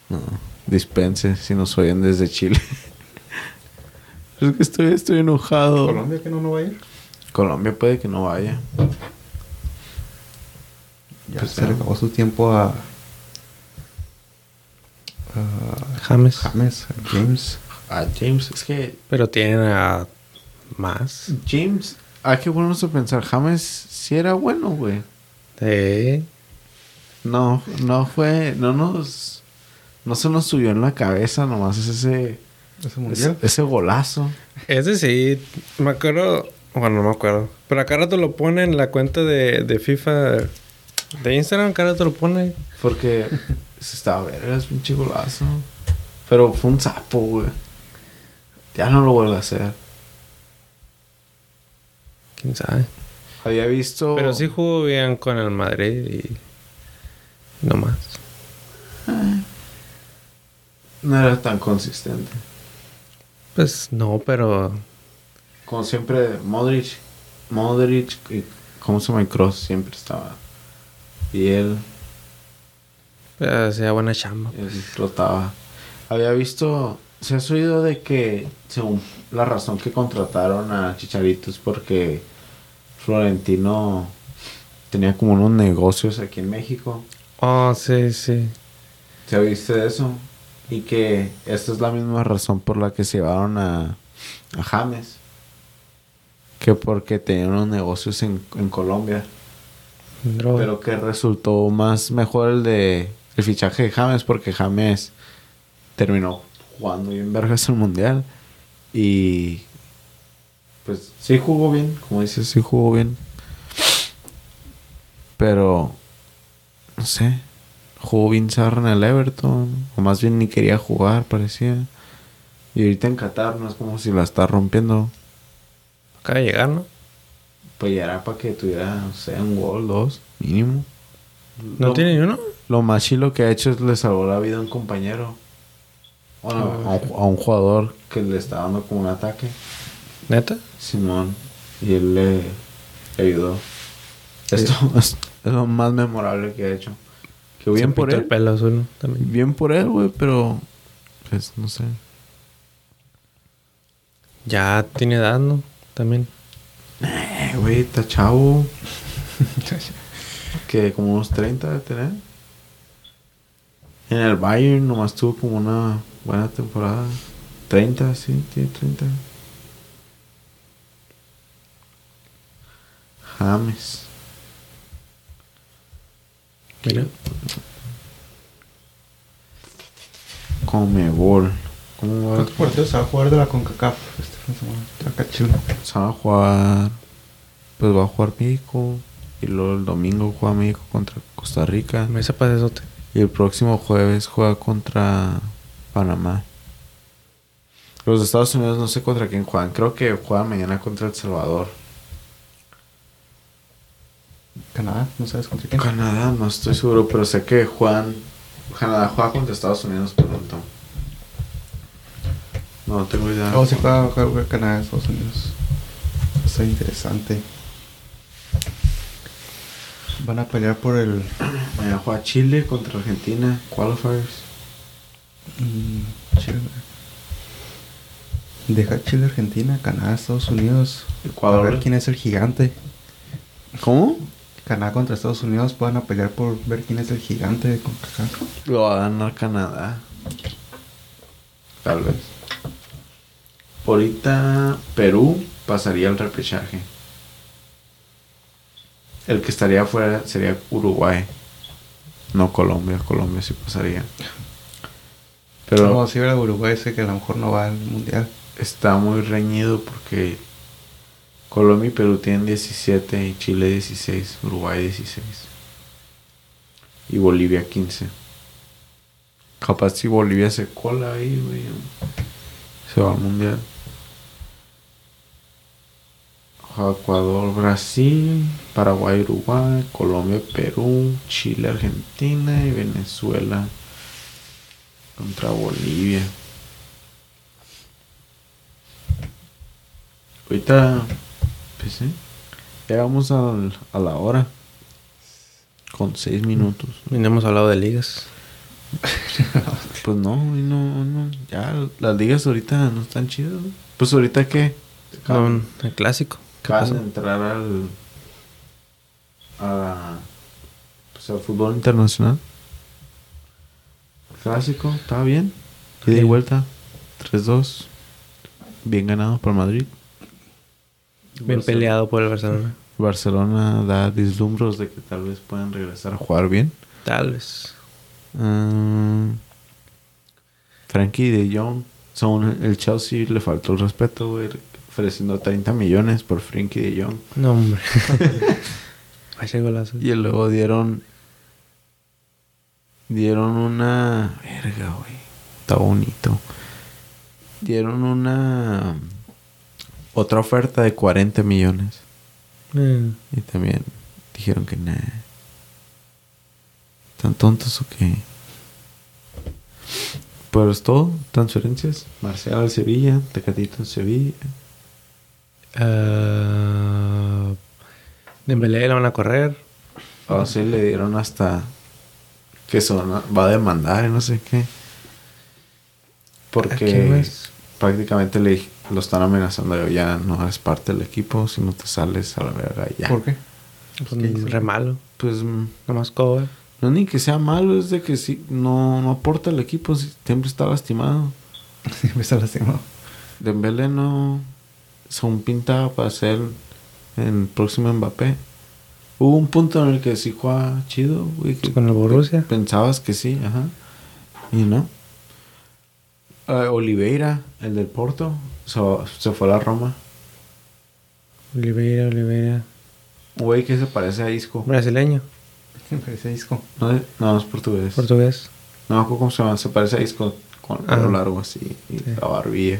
no, dispense si nos oyen desde Chile. Es que estoy, estoy enojado. Colombia que no, no va a ir. Colombia puede que no vaya. Ya Pues se le acabó su tiempo a. a James. James, a James. A James, es que Pero tienen a más. James, hay que ponernos a pensar, James sí era bueno, güey. Sí. No, no fue, no nos, no se nos subió en la cabeza nomás ese, Ese ese, mundial. ese golazo. Ese sí. Me acuerdo. Bueno, no me acuerdo. Pero acá rato lo pone en la cuenta de, de FIFA de Instagram. Acá rato lo pone. Porque se estaba verga, es un pinche golazo. Pero fue un sapo, güey. Ya no lo vuelvo a hacer. Quién sabe. Había visto. Pero sí jugó bien con el Madrid y. No más. No era tan consistente. Pues no, pero. Como siempre, Modric, Modric y ¿cómo se llama? Cross siempre estaba. Y él, pues, hacía buena chamba. él rotaba. Había visto, se has oído de que, según la razón que contrataron a Chicharito es porque Florentino tenía como unos negocios aquí en México. Oh, sí, sí. ¿Se viste de eso? Y que esta es la misma razón por la que se llevaron a, a James. Que porque tenían unos negocios en, en Colombia. Droga. Pero que resultó más mejor el de el fichaje de James porque James terminó jugando bien vergas el mundial. Y pues sí jugó bien, como dices, sí jugó bien. Pero no sé, jugó bien zarra en el Everton, o más bien ni quería jugar, parecía. Y ahorita en Qatar no es como si la está rompiendo. Acaba de llegar, ¿no? Pues ya era para que tuviera, no sé, un gol, dos, mínimo. ¿No Lo- tiene ni uno? Lo más chilo que ha hecho es le salvó la vida a un compañero. Bueno, a, un, a un jugador que le está dando como un ataque. ¿Neta? Simón. Y él le, le ayudó. Esto es, es lo más memorable que ha hecho. Que bien Se por él. el pelo azul. También. Bien por él, güey, pero... Pues no sé. Ya tiene edad, ¿no? También. Eh, güey, está chavo. que como unos 30 de tener. En el Bayern nomás tuvo como una buena temporada. 30, sí, tiene 30. James. Mira. Comebol. ¿Cómo va? ¿Cuántos partidos se va a jugar de la CONCACAF este Acá chido. Se va a jugar. Pues va a jugar México. Y luego el domingo juega México contra Costa Rica. Me hice pasesote. Y el próximo jueves juega contra Panamá. Los de Estados Unidos no sé contra quién juegan. Creo que juegan mañana contra El Salvador. Canadá, ¿no sabes contra quién? Canadá, no estoy seguro, pero sé que juegan. Canadá juega contra Estados Unidos pronto. No tengo idea. Oh, sí, juega, juega Canadá, Estados Unidos. Está interesante. Van a pelear por el. Mañana juega Chile contra Argentina. Qualifiers. mm, Chile. Deja Chile, Argentina, Canadá, Estados Unidos. Ecuador. A ver quién es el gigante. ¿Cómo? Canadá contra Estados Unidos van a pelear por ver quién es el gigante de CONCACAF. Lo va a ganar Canadá. Tal vez. Ahorita Perú pasaría al repechaje. El que estaría afuera sería Uruguay. No Colombia. Colombia sí pasaría. Pero No, si era Uruguay, sé que a lo mejor no va al mundial. está muy reñido porque Colombia y Perú tienen 17 y Chile 16, Uruguay 16 y Bolivia 15. Capaz si Bolivia se cola ahí, güey, se va al mundial. Ecuador, Brasil, Paraguay, Uruguay, Colombia, Perú, Chile, Argentina y Venezuela contra Bolivia. Ahorita, pues sí, llegamos al- a la hora. Con seis minutos. Y no hemos hablado de ligas. Pues no, no, no, ya las ligas ahorita no están chidas. Pues ahorita Con el clásico. ¿Qué acaban de pasó? entrar al, a, pues al fútbol internacional. Clásico, estaba bien. Ida y vuelta, 3-2. Bien ganado por Madrid. Bien Barcelona- peleado por el Barcelona. Barcelona da vislumbros de que tal vez puedan regresar a jugar bien. Tal vez. Mm, Frankie de Jong. Son, el Chelsea le faltó el respeto, güey. Ofreciendo 30 millones por Frankie de Jong. No, hombre. Vaya golazo. Y luego dieron. Dieron una. Verga, güey. Está bonito. Dieron una. Otra oferta de 40 millones. Eh, Y también dijeron que nada. ¿Tan tontos o qué? Pero es todo. Transferencias. Marcial al Sevilla. Tecatito al Sevilla. ah, Dembélé la van a correr. O sí le dieron hasta. Que son, va a demandar y no sé qué. ¿A quién Porque prácticamente le, lo están amenazando. Ya no eres parte del equipo. Si no te sales a la verga, ya. ¿Por qué? Pues, ¿qué hizo? re malo. Pues mm, Nomás cover. no ni que sea malo, es de que si no, no aporta al equipo. si siempre está lastimado. Siempre está lastimado. Dembélé no son pinta para ser el próximo Mbappé. Hubo un punto en el que sí juega chido, güey. Con el Borussia. Pensabas que sí, ajá. Y no. Ah, Oliveira, el del Porto, se, se fue a la Roma. Oliveira, Oliveira. Güey que se parece a Isco. Brasileño. Me parece disco. No, no es portugués. Portugués. No me acuerdo cómo se llama. Se parece a Isco con el pelo Ah. largo así. Y Sí. la barbilla.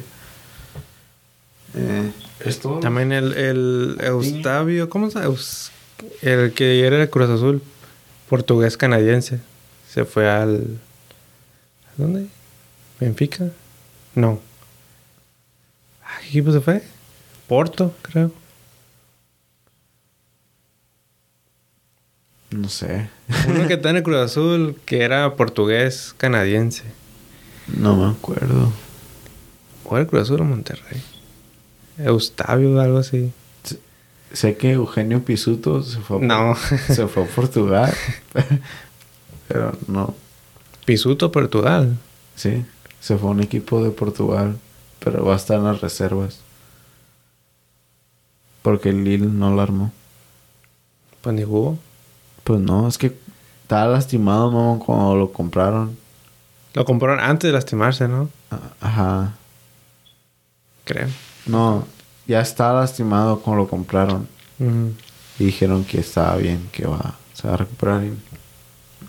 Eh, es todo. También el, el Eustavio, ¿cómo se llama? Eus- El que era de Cruz Azul, portugués canadiense. Se fue al. ¿a ¿Dónde? ¿Benfica? No. ¿A qué equipo se fue? Porto, creo. No sé. Uno que está en el Cruz Azul, que era portugués canadiense. No me acuerdo. ¿O era el Cruz Azul o Monterrey? Eustavio, algo así. Sé que Eugenio Pisuto se fue a, No. se fue a Portugal. pero no. Pisuto, Portugal. Sí, se fue a un equipo de Portugal. Pero va a estar en las reservas. Porque el Lille no la armó. Pues ni jugó. Pues no, es que estaba lastimado, mamá, cuando lo compraron. Lo compraron antes de lastimarse, ¿no? Ah, Ajá. Creo. No, ya está lastimado cuando lo compraron. Y dijeron que estaba bien, que va, se va a recuperar. Y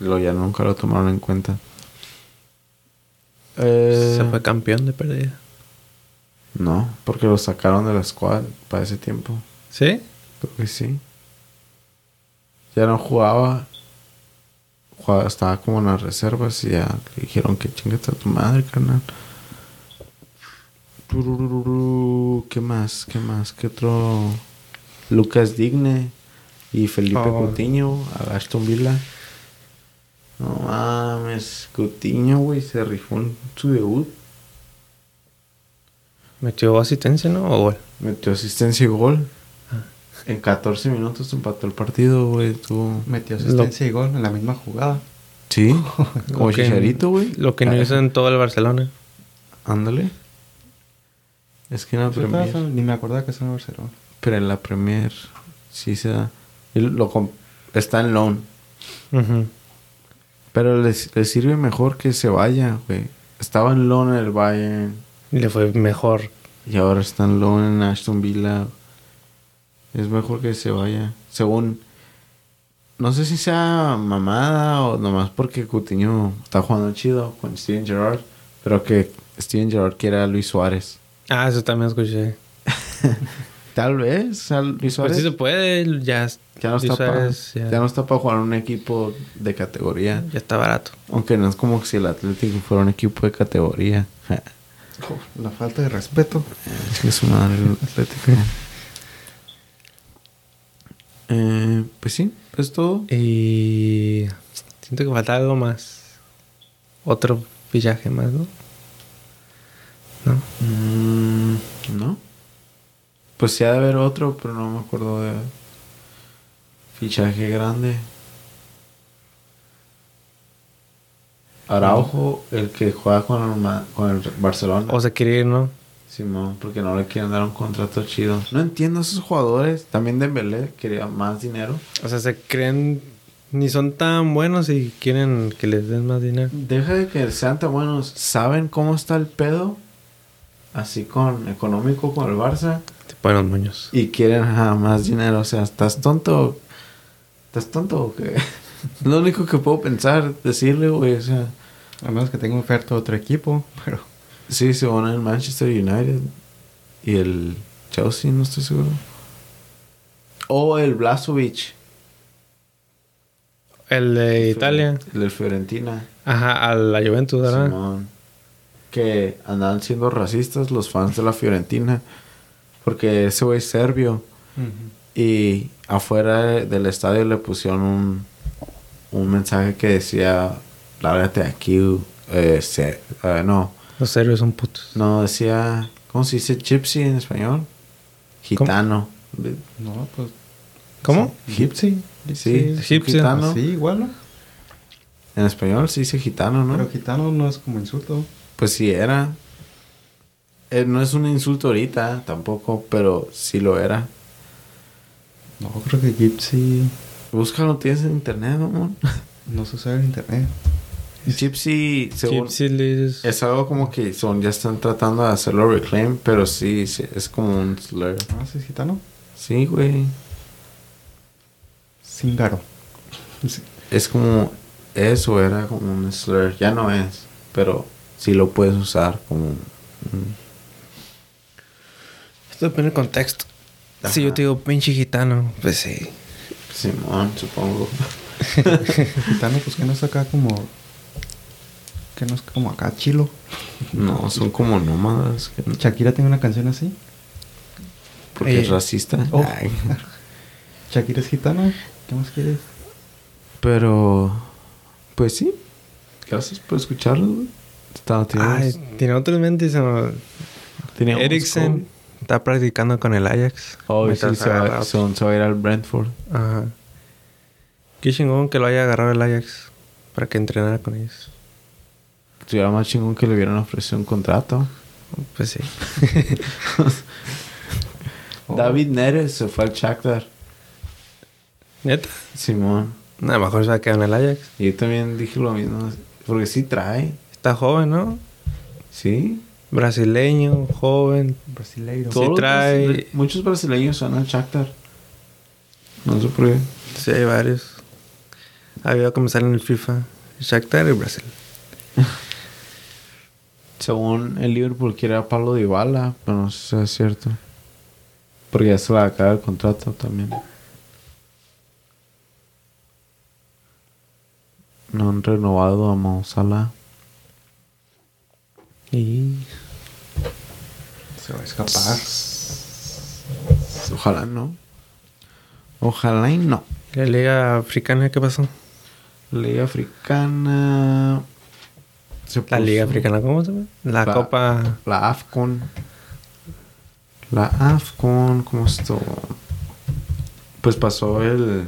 lo, ya nunca lo tomaron en cuenta. Eh, Se fue campeón de pérdida. No, porque lo sacaron de la squad para ese tiempo. ¿Sí? Creo que sí. Ya no jugaba. Jugaba- estaba como en las reservas y ya le dijeron que chingate a tu madre, carnal. ¿Qué más? ¿Qué más? ¿Qué otro? Lucas Digne y Felipe Oh. Coutinho a Aston Villa. No mames, Coutinho, güey, se rifó en su debut. ¿Metió asistencia, no? ¿O gol? Metió asistencia y gol. En 14 minutos empató el partido, güey. Tuvo... Metió asistencia y gol en la misma jugada. Sí, como Lo que- Chicharito, güey. Lo que no hizo en todo el Barcelona. Ándale. Es que en la ¿Sí estaba Premier... Ni me acordaba que estaba en Barcelona. Pero en la Premier sí se da. Lo está en loan. Ujú. Pero les, les sirve mejor que se vaya, güey. Estaba en loan en el Bayern. Le fue mejor. Y ahora está en loan en Aston Villa. Es mejor que se vaya. Según... No sé si sea mamada o nomás porque Coutinho está jugando chido con Steven Gerrard. Pero que Steven Gerrard quiere a Luis Suárez. Ah, eso también escuché. Tal vez a Luis Pues Suárez. sí se puede. Ya, Ya no, está para, ya, ya no está para jugar un equipo de categoría. ya está barato. Aunque no es como si el Atlético fuera un equipo de categoría. La falta de respeto. es su madre el Atlético. eh, pues sí, es todo. Y siento que falta algo más. Otro fichaje más, ¿no? ¿No? Mm, ¿No? Pues sí ha de haber otro, pero no me acuerdo de fichaje grande. Araujo, el que juega con el, con el Barcelona. O se quiere ir, ¿no? Simón, porque no le quieren dar un contrato chido. No entiendo a esos jugadores. También Dembélé quería más dinero. O sea, se creen ni son tan buenos y quieren que les den más dinero. Deja de que sean tan buenos. ¿Saben cómo está el pedo? Así con económico con el Barça. Los moños. Y quieren ajá, más dinero. O sea, ¿estás tonto? ¿Estás tonto o qué? Lo único que puedo pensar, decirle, güey. O sea, A menos que tenga oferta de otro equipo. Pero sí, se van al Manchester United. Y el Chelsea, no estoy seguro. O el Blasovic. El de Italia. El del Fiorentina. Ajá, a la Juventus, ¿verdad? Simón. Que andan siendo racistas los fans de la Fiorentina. Porque ese güey es serbio. Y afuera de- del estadio le pusieron un, un mensaje que decía: Lárgate de aquí. eh, se- eh, no, Los serbios son putos. no, decía: ¿Cómo se dice gypsy en español? Gitano. No, pues. ¿Cómo? Gypsy. Sí, Gipsy. gitano. Sí, igual, ¿no? En español se dice gitano, ¿no? Pero gitano no es como insulto. Pues sí era. Eh, no es un insulto ahorita tampoco, pero sí lo era. No, creo que Gypsy Búscalo, tienes en internet, amor. no se usa en internet. Gypsy, según, Gypsy les- es algo como que son, ya están tratando de hacerlo reclaim, pero sí, sí, es como un slur. Ah, sí, es gitano. Sí, güey. Cíngaro. Sí. Es como, eso era como un slur. Ya no es, pero sí lo puedes usar como un... Esto depende del contexto. Ajá. Si yo te digo pinche gitano, pues sí. Simón, supongo. Gitano, pues que no es acá como. Que no es como acá chilo. No, son como nómadas. Shakira tiene una canción así. Porque Eh, es racista. oh. Ay. Shakira es gitana. ¿Qué más quieres? Pero, pues sí. Gracias por escucharlo, güey. Está, Ay, tiene otro en mente. se me- teníamos Eriksen. Está practicando con el Ajax. Oh, sí, se va, son- se va a ir al Brentford. Ajá. Qué chingón que lo haya agarrado el Ajax para que entrenara con ellos. Estuviera más chingón que le hubieran ofrecido un contrato. Pues sí. Oh. David Neres se fue al Shakhtar. ¿Neta? Simón. A lo mejor se va a quedar en el Ajax. Y yo también dije lo mismo. Porque sí trae. Está joven, ¿no? Sí. Brasileño, joven. Brasileiro. Sí trae- brasile- Muchos brasileños son al Shakhtar. No sé por qué. Sí, hay varios. Había comenzar en el FIFA. Shakhtar y Brasil. Según el Liverpool quiere a Pablo Dybala, pero no sé si es cierto. Porque ya se le acaba el contrato también. No han renovado a Mo Salah. Y Se va a escapar. Ojalá no. Ojalá y no. la Liga Africana, ¿qué pasó? Liga Africana. se La Liga Africana, ¿cómo se llama? La, La- Copa. La AFCON. La AFCON, ¿cómo estuvo? Pues pasó el.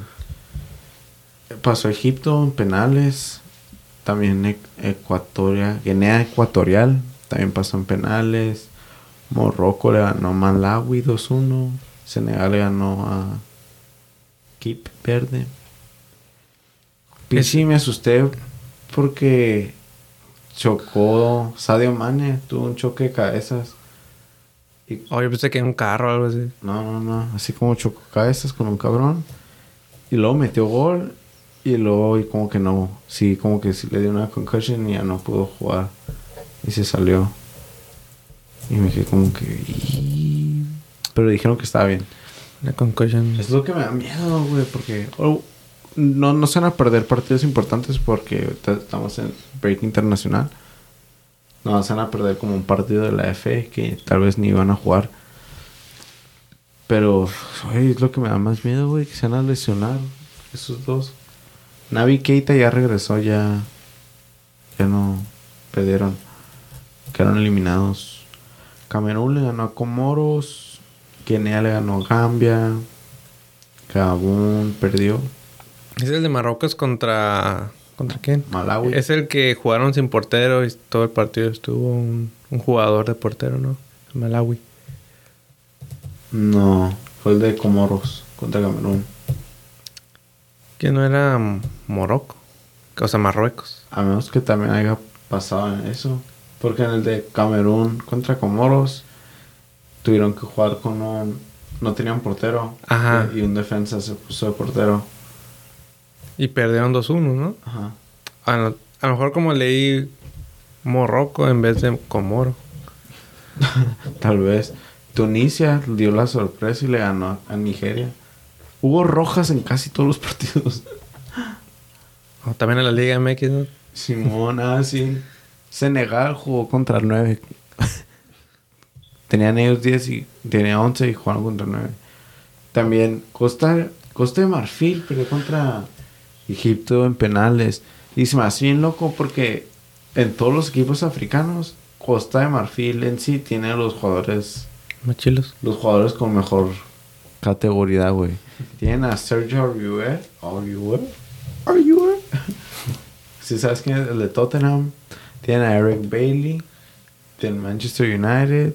Pasó Egipto en penales. También Ecuatoria, Guinea Ecuatorial. También pasó en penales. Morroco le ganó a Malawi 2-1. Senegal le ganó a Kip Verde. Y sí me asusté porque chocó Sadio Mane, tuvo un choque de cabezas. Y, Oh, yo pensé que era un carro o algo así. no, no, no, así como chocó cabezas con un cabrón. Y luego metió gol. Y luego, y como que no, sí, como que sí le dio una concussion y ya no pudo jugar. Y se salió. Y me quedé como que. Pero dijeron que estaba bien. La concussion. Es lo que me da miedo, güey, porque oh, no, no se van a perder partidos importantes porque estamos en break internacional. No, se van a perder como un partido de la F que tal vez ni van a jugar. Pero, güey, es lo que me da más miedo, güey, que se van a lesionar esos dos. Navi Keita ya regresó, ya. Ya no perdieron. Quedaron eliminados. Camerún le ganó a Comoros. Guinea le ganó a Gambia. Gabón perdió. Es el de Marruecos contra. ¿Contra quién? Malawi. Es el que jugaron sin portero y todo el partido estuvo un, un jugador de portero, ¿no? Malawi. No, fue el de Comoros contra Camerún. Que no era Morocco. O sea, Marruecos. A menos que también haya pasado en eso. Porque en el de Camerún contra Comoros tuvieron que jugar con un... No tenían portero. Ajá. Y un defensa se puso de portero. Y perdieron 2-1, ¿no? Ajá. A lo, a lo mejor como leí Morocco en vez de Comoro. Tal vez. Tunisia dio la sorpresa y le ganó a Nigeria. Hubo rojas en casi todos los partidos. También en la Liga MX, ¿no? Simón, ah, sí. Senegal jugó contra el 9. Tenían ellos 10 y tenía 11 y jugaron contra el 9. También Costa, Costa de Marfil perdió contra Egipto en penales. Y se me hace bien loco porque en todos los equipos africanos, Costa de Marfil en sí tiene los jugadores, Machilos. los jugadores con mejor categoría, güey. Tienen a Sergio Aurier. Aurier. Aurier. Si sabes quién es el de Tottenham. Tienen a Eric Bailey. Tienen Manchester United.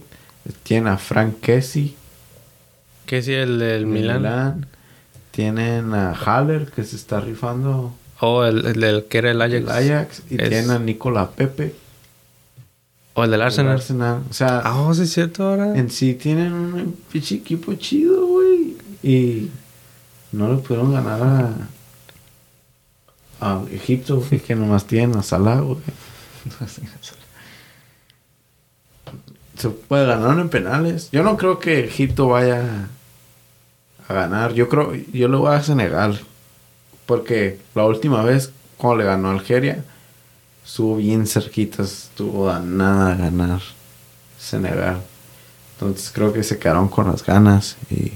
Tienen a Frank Kessie. Sí, el del del Milan. Tienen a Haller que se está rifando O el, el del que era el Ajax. el Ajax. Y Es- tienen a Nicola Pepe. O el del del Arsenal. Arsenal. O sea, Ah, oh, sí es cierto ahora. en sí tienen un pinche equipo chido, güey. Y no le pudieron ganar a, a Egipto, güey, que nomás tienen a Salah, güey. Se puede ganar en penales. Yo no creo que Egipto vaya a ganar. Yo creo, yo le voy a Senegal. Porque la última vez, cuando le ganó a Algeria, estuvo bien cerquita, estuvo a nada de ganar Senegal. Entonces creo que se quedaron con las ganas y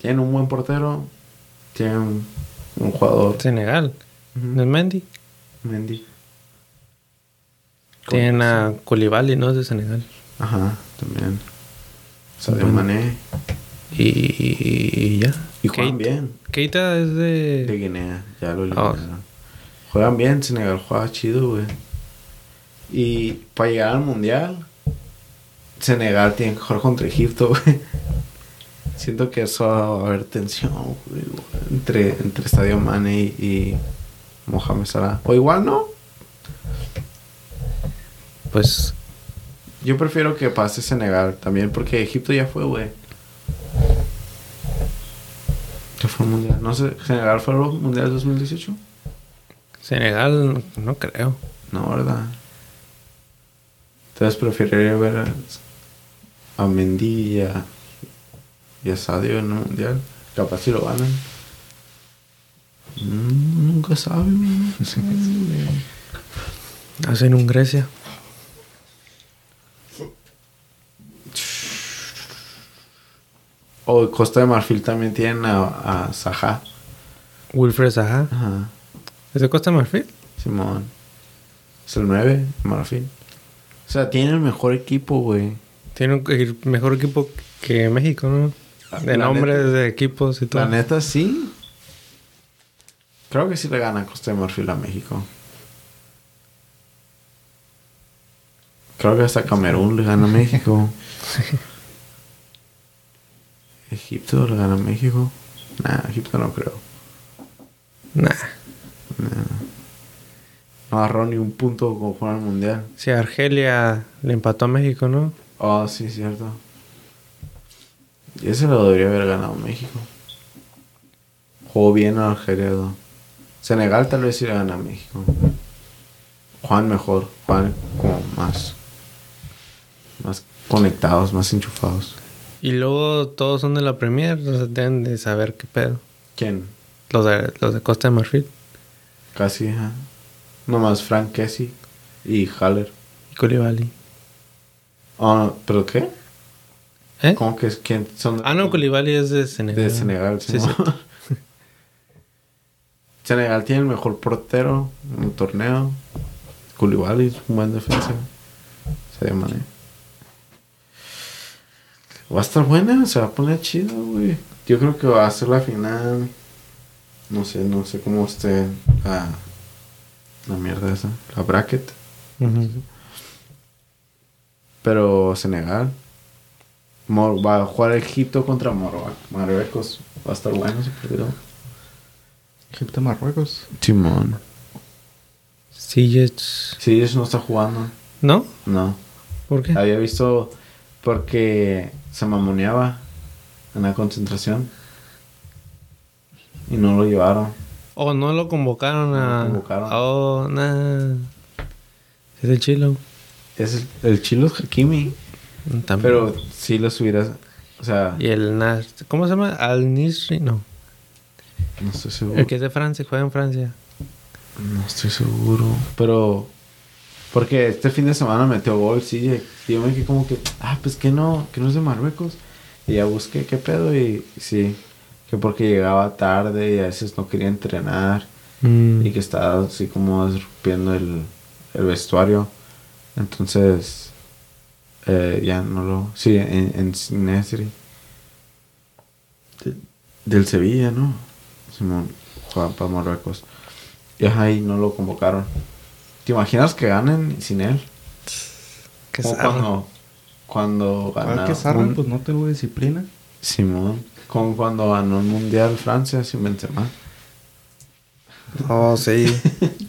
tienen un buen portero, tienen un, jugador Senegal. ¿No es Mendy? Mendy. Tienen a Koulibaly, ¿no? Es de Senegal. Ajá, también. Sadio Bueno. Mané. Y, y ya. Y juegan Keita. bien. Keita es de... De Guinea, ya lo Oh. eliminaron. Juegan bien, Senegal juega chido, güey. Y para llegar al mundial, Senegal tiene que jugar contra Egipto, güey. Siento que eso va a haber tensión, güey, güey, entre, entre Sadio Mane y, y Mohamed Salah. O igual no. Pues Yo prefiero que pase Senegal también, porque Egipto ya fue, güey. ¿Qué fue el mundial? No sé, ¿Senegal fue el mundial 2018? Senegal, no creo. No, ¿verdad? Entonces preferiría ver a, a Mendy y a, y a Sadio en el mundial. Capaz si lo ganan. Mm, nunca sabe, güey. No sé, güey. Hacen un Grecia. O Costa de Marfil también tienen a, a Saha. Wilfred Zaha. Ajá. ¿Es de Costa de Marfil? Simón. Es el 9, Marfil. O sea, tiene el mejor equipo, güey. Tiene un el mejor equipo que México, ¿no? De La nombres de equipos y todo. La neta, sí. Creo que sí le gana Costa de Marfil a México. Creo que hasta Camerún le gana a México. Egipto le gana a México. Nah, Egipto no creo. Nah. No agarró ni un punto como jugar al mundial. Si Argelia le empató a México, ¿no? Oh, sí, cierto. Y ese lo debería haber ganado México. Jugó bien a Argelia. ¿no? Senegal tal vez sí le gana a México. Juan mejor. Juan como más. Más conectados, más enchufados. Y luego todos son de la Premier, sea, deben de saber qué pedo. ¿Quién? Los de, los de Costa de Marfil Casi, ajá. Nomás Frank Kessie y Haller. y Koulibaly. Oh, ¿pero qué? ¿Eh? ¿Cómo que es? ¿Quién son? Ah, no, Koulibaly es de Senegal. De Senegal, Sí, sí. sí. Senegal tiene el mejor portero en el torneo. Koulibaly es un buen defensa. Sadio Mané. Va a estar buena, se va a poner chido, güey. Yo creo que va a ser la final. No sé, no sé cómo esté la, la mierda esa, la bracket. Pero Senegal Mor- va a jugar Egipto contra Mor- Marruecos. Va a estar bueno ese partido. Egipto, Marruecos. Timón. Sí, ellos no está jugando. ¿No? No. ¿Por qué? Había visto porque se mamoneaba en la concentración. Y no lo llevaron. Oh, no lo convocaron No lo a. convocaron. Oh, nah. Es el chilo. Es el, el chilo es Hakimi. También. Pero sí los hubieras. O sea, Y el Nas. ¿Cómo se llama? Al Nisri. No. no estoy seguro. El que es de Francia, juega en Francia. No estoy seguro. Pero. Porque este fin de semana metió gol, sí. Y yo me quedé como que. Ah, pues que no. Que no es de Marruecos. Y ya busqué qué pedo. Y, y sí. Que porque llegaba tarde y a veces no quería entrenar. Mm. Y que estaba así como rompiendo el, el vestuario. Entonces. eh, ya no lo. Sí, en, en. De- del Sevilla, ¿no? Simón juega para Marruecos. Y ajá, ahí no lo convocaron. ¿Te imaginas que ganen sin él? Como zarra. cuando, cuando Ah, ganaron. que un- pues no tengo disciplina. Simón. Como cuando ganó el Mundial Francia sin Benzema. Oh, sí.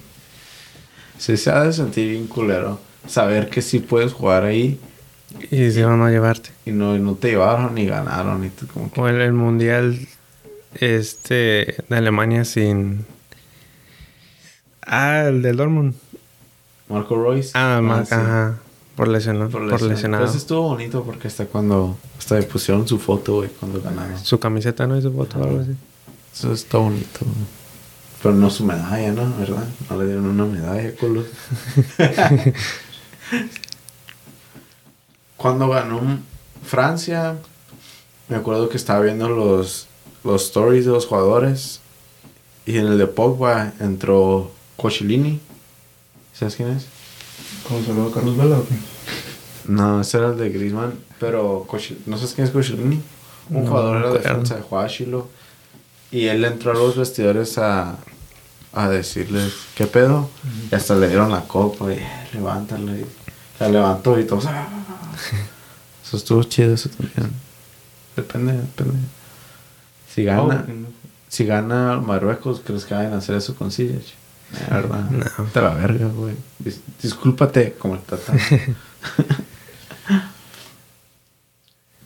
Sí se ha de sentir bien culero. Saber que sí puedes jugar ahí y si van a llevarte. y no, y no te llevaron ni ganaron. Y tú como que... O el, el mundial este de Alemania sin. Ah, el del Dortmund. Marco Royce. Ah, ma- sí. ajá. Por lesionado. Por, Por, lesionado. Pero eso estuvo bonito porque hasta cuando... Hasta le pusieron su foto, güey, cuando ganaron. Su camiseta no hizo foto o algo así. Eso está bonito. güey. Pero no su medalla, ¿no? ¿Verdad? No le dieron una medalla, culo. Cuando ganó Francia, me acuerdo que estaba viendo los, los stories de los jugadores. Y en el de Pogba entró Cochilini. ¿Sabes quién es? Como saludo a Carlos Vela, ¿o qué? No, ese era el de Griezmann. Pero ¿no sabes quién es Cochilini? Un No, jugador era no de defensa de jugaba Chilo. Y él entró a los vestidores a, a decirles, ¿qué pedo? Y hasta le dieron la copa y "Eh, levántala. Y la levantó y todos. "Ah". Eso estuvo chido, eso también. Depende, depende. Si gana, Oh, si gana Marruecos, ¿crees que vayan a hacer eso con Ziyech? La verdad. No. Te la verga, güey. Dis- discúlpate como el tata.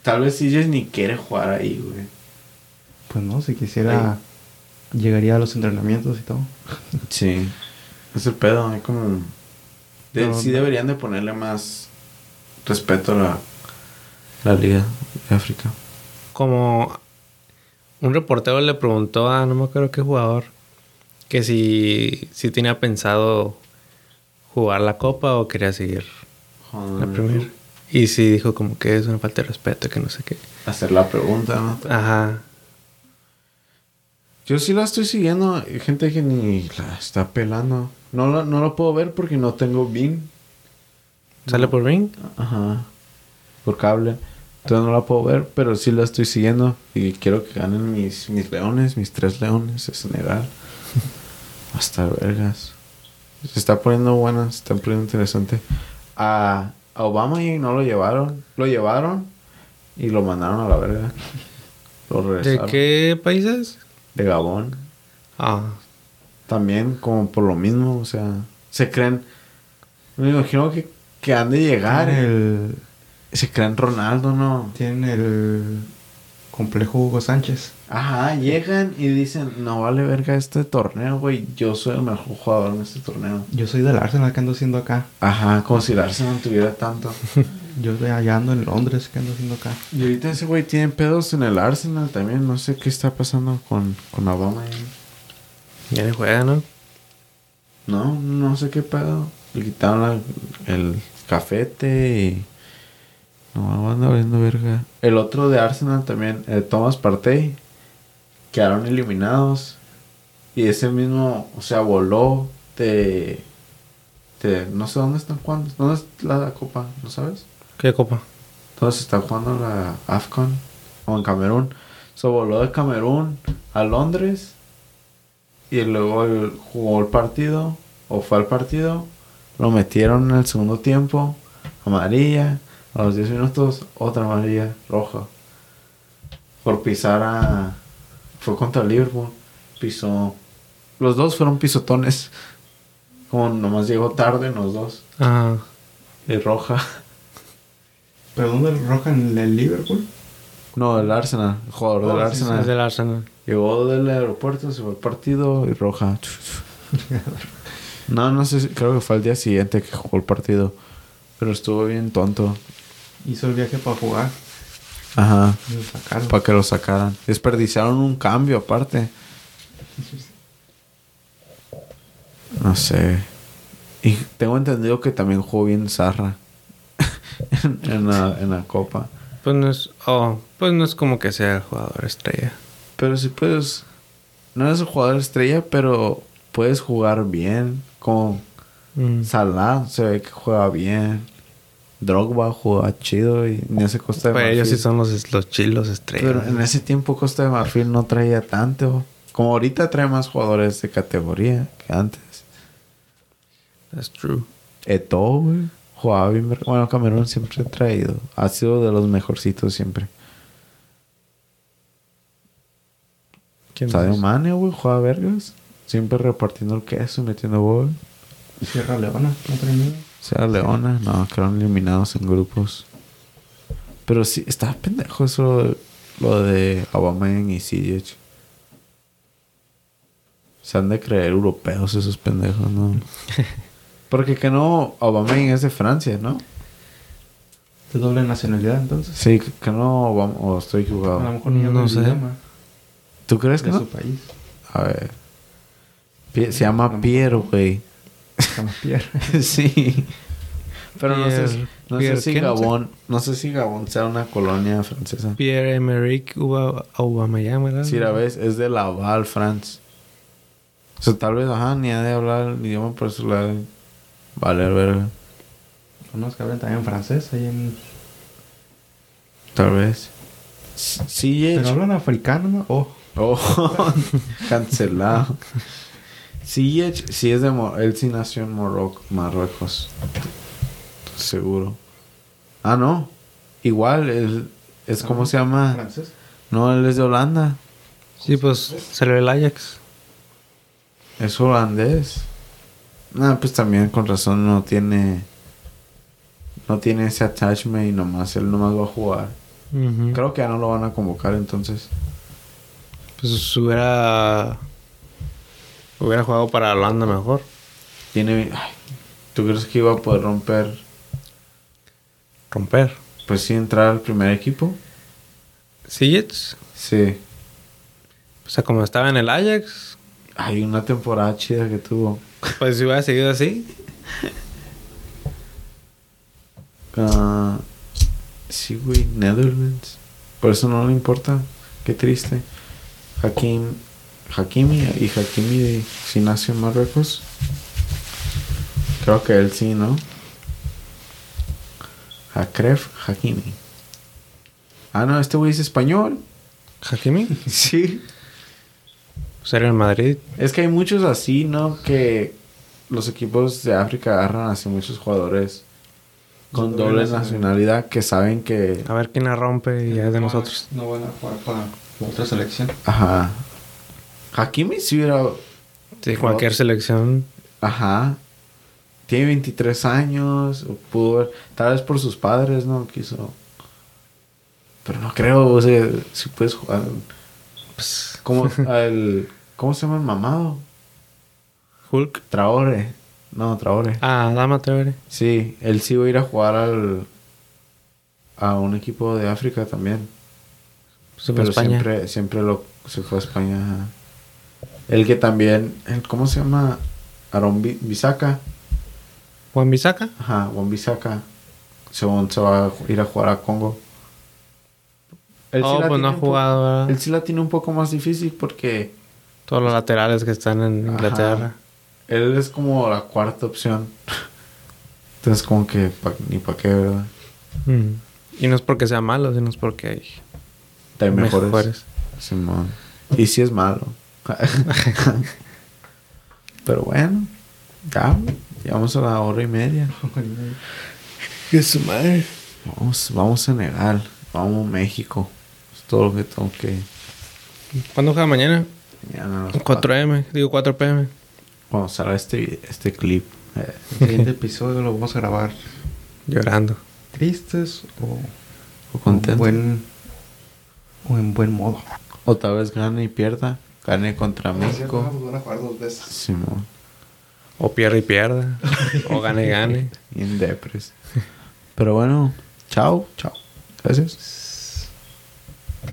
tal vez CJ ni quiere jugar ahí, güey. Pues no, si quisiera, llegaría a los entrenamientos y todo. Sí. Es el pedo, hay como... de- No, sí no. deberían de ponerle más respeto a la, la Liga de África. Como un reportero le preguntó a no me acuerdo qué jugador que si, si tenía pensado jugar la copa o quería seguir la Premier. Y sí dijo como que es una falta de respeto, que no sé qué. Hacer la pregunta, ¿no? Ajá. Yo sí la estoy siguiendo. Hay gente que ni la está pelando. No lo, no lo puedo ver porque no tengo Beam. ¿Sale por ring? Ajá. Por cable. Entonces no la puedo ver, pero sí la estoy siguiendo. Y quiero que ganen mis, mis leones, mis tres leones de Senegal. Hasta vergas. Se está poniendo buena, se está poniendo interesante. A, a Obama y no lo llevaron. Lo llevaron y lo mandaron a la verga. Lo ¿De regresaron. qué países? De Gabón. Ah, También como por lo mismo, o sea, se creen... Me imagino que, que han de llegar. El, Se creen Ronaldo, ¿no? tienen el complejo Hugo Sánchez. Ajá, llegan y dicen, no vale verga este torneo, güey. Yo soy el mejor jugador en este torneo. Yo soy del Arsenal que ando haciendo acá. Ajá, como si el Arsenal tuviera tanto. Yo de allá ando en Londres que ando haciendo acá. Y ahorita ese güey tiene pedos en el Arsenal también. No sé qué está pasando con, con Obama. ya le juega, ¿no? No, no sé qué pedo. Le quitaron la- el cafete y... No, anda valiendo verga. El otro de Arsenal también, el Thomas Partey, quedaron eliminados. Y ese mismo, o sea, voló de... de no sé dónde están jugando. ¿Dónde es la copa? ¿No sabes? ¿Qué copa? Entonces está jugando la AFCON o en Camerún. Se voló de Camerún a Londres y luego el- jugó el partido o fue al partido. Lo metieron en el segundo tiempo. Amarilla. A los 10 minutos otra amarilla roja. Por pisar a... Fue contra Liverpool. Pisó... Los dos fueron pisotones. Como nomás llegó tarde los dos. Ah, Y roja. ¿Pero dónde roja en el Liverpool? No, del Arsenal. El jugador del Oh, sí, sí, Arsenal. es del Arsenal. Llegó del aeropuerto, se fue al partido y roja. no, no sé, si- creo que fue el día siguiente que jugó el partido. Pero estuvo bien tonto. Hizo el viaje para jugar. Ajá. Y lo sacaron. Para que lo sacaran. Desperdiciaron un cambio aparte. No sé. Y tengo entendido que también jugó bien Zarra. en, en la, en la copa. Pues no es... Oh, pues no es como que sea el jugador estrella. Pero si puedes. No eres el jugador estrella, pero puedes jugar bien. Como Mm. Salah se ve que juega bien. Drogba juega chido y en ese Costa de Pues Marfil. ellos sí son los, los chilos estrellas. Pero en ese tiempo Costa de Marfil no traía tanto. Como ahorita trae más jugadores de categoría que antes. That's true. Eto'o, güey. Jugaba bien. Bueno, Camerún siempre ha traído. Ha sido de los mejorcitos siempre. ¿Quién Sadio? Mane, güey, juega vergas. Siempre repartiendo el queso y metiendo gol. Sierra Leona, no trae Sea Leona, no, quedaron eliminados en grupos. Pero sí, estaba pendejo eso lo de Aubameyang y Sijic. Se han de creer europeos esos pendejos, ¿no? Porque que no, Aubameyang es de Francia, ¿no? De doble nacionalidad, entonces. Sí, que que no, o estoy A lo equivocado. mejor ni No el sé. idioma ¿Tú crees de que su no? país. A ver. Se llama Pierre, güey. Pierre. sí. Pero no sé, Pierre- no sé Pierre, si. No sé. Gabón, no sé si Gabón sea una colonia francesa. Pierre-Emerick Uba- Aubameyang, ¿verdad? Si la ves, es de Laval, France. O sea, tal vez, ajá, ni ha de hablar el idioma, por eso la de valer verga. Unos que hablan también francés ahí en... Tal vez. Sí, Pero hablan africano, ¿no? Oh, Oh, cancelado. Sí, sí es de... Mo- Él sí nació en Marruecos. Seguro. Ah, no. Igual, él... Es como se llama... francés. No, él es de Holanda. Sí, pues salió el Ajax. Es holandés. Ah, pues también con razón no tiene. No tiene ese attachment y nomás él nomás va a jugar. Creo que ya no lo van a convocar entonces. Pues hubiera. Hubiera jugado para Holanda mejor. Tiene. ay, ¿Tú crees que iba a poder romper? Romper. Pues sí, entrar al primer equipo. Sillets. Sí. O sea, como estaba en el Ajax. Hay una temporada chida que tuvo. Pues si hubiera seguido así. Ah, sí, güey, Netherlands. Por eso no le importa. Qué triste. Hakim, Hakimi y Hakimi de, si nació en Marruecos. Creo que él sí, ¿no? Hakref Hakimi. Ah, no, este güey es español. Hakimi. Sí. Era en Madrid. Es que hay muchos así, ¿no? Que los equipos de África agarran así muchos jugadores con Doble doble nacionalidad. que saben que... A ver quién la rompe y ya es de nosotros. No van a jugar para otra selección. Ajá. Hakimi sí hubiera... Sí, cualquier selección. Ajá. Tiene 23 años. Pudo Tal vez por sus padres, ¿no? Quiso... Pero no creo, o sea, si puedes jugar... Pues. ¿Cómo se llama el mamado? Hulk. Traore. No, Traore. Ah, Dama Traore. Sí, él sí va a ir a jugar al... A un equipo de África también. A Pero España. siempre, siempre lo, se fue a España. El que también, el, ¿cómo se llama? Aaron Bi- Bisaca. Juan Bisaca. Ajá, Juan Bisaca. Según se va a ir a jugar a Congo. Él Oh, pues no ha jugado, ¿verdad? Él sí la tiene un poco más difícil porque Todos los laterales que están en Inglaterra. Él es como la cuarta opción. Entonces como que pa- ni para qué, ¿verdad? Mm. Y no es porque sea malo, sino es porque hay Hay mejores. mejores. Simón. Y sí es malo. Pero bueno, ya, güey, llegamos a la hora y media. ¡Qué su madre! Vamos, vamos a Senegal, vamos a México. Es todo lo que tengo que. ¿Cuándo juega mañana? mañana a las 4 m digo 4 pm. Cuando salga este, este clip. eh, El siguiente episodio lo vamos a grabar Llorando. tristes o, o o contento. en buen o en buen modo. O tal vez gane y pierda. Gane contra Van México. a jugar dos veces. Simón. O pierde y pierda. o gane y gane. Y en depres. Pero bueno, chao. Chao. Gracias.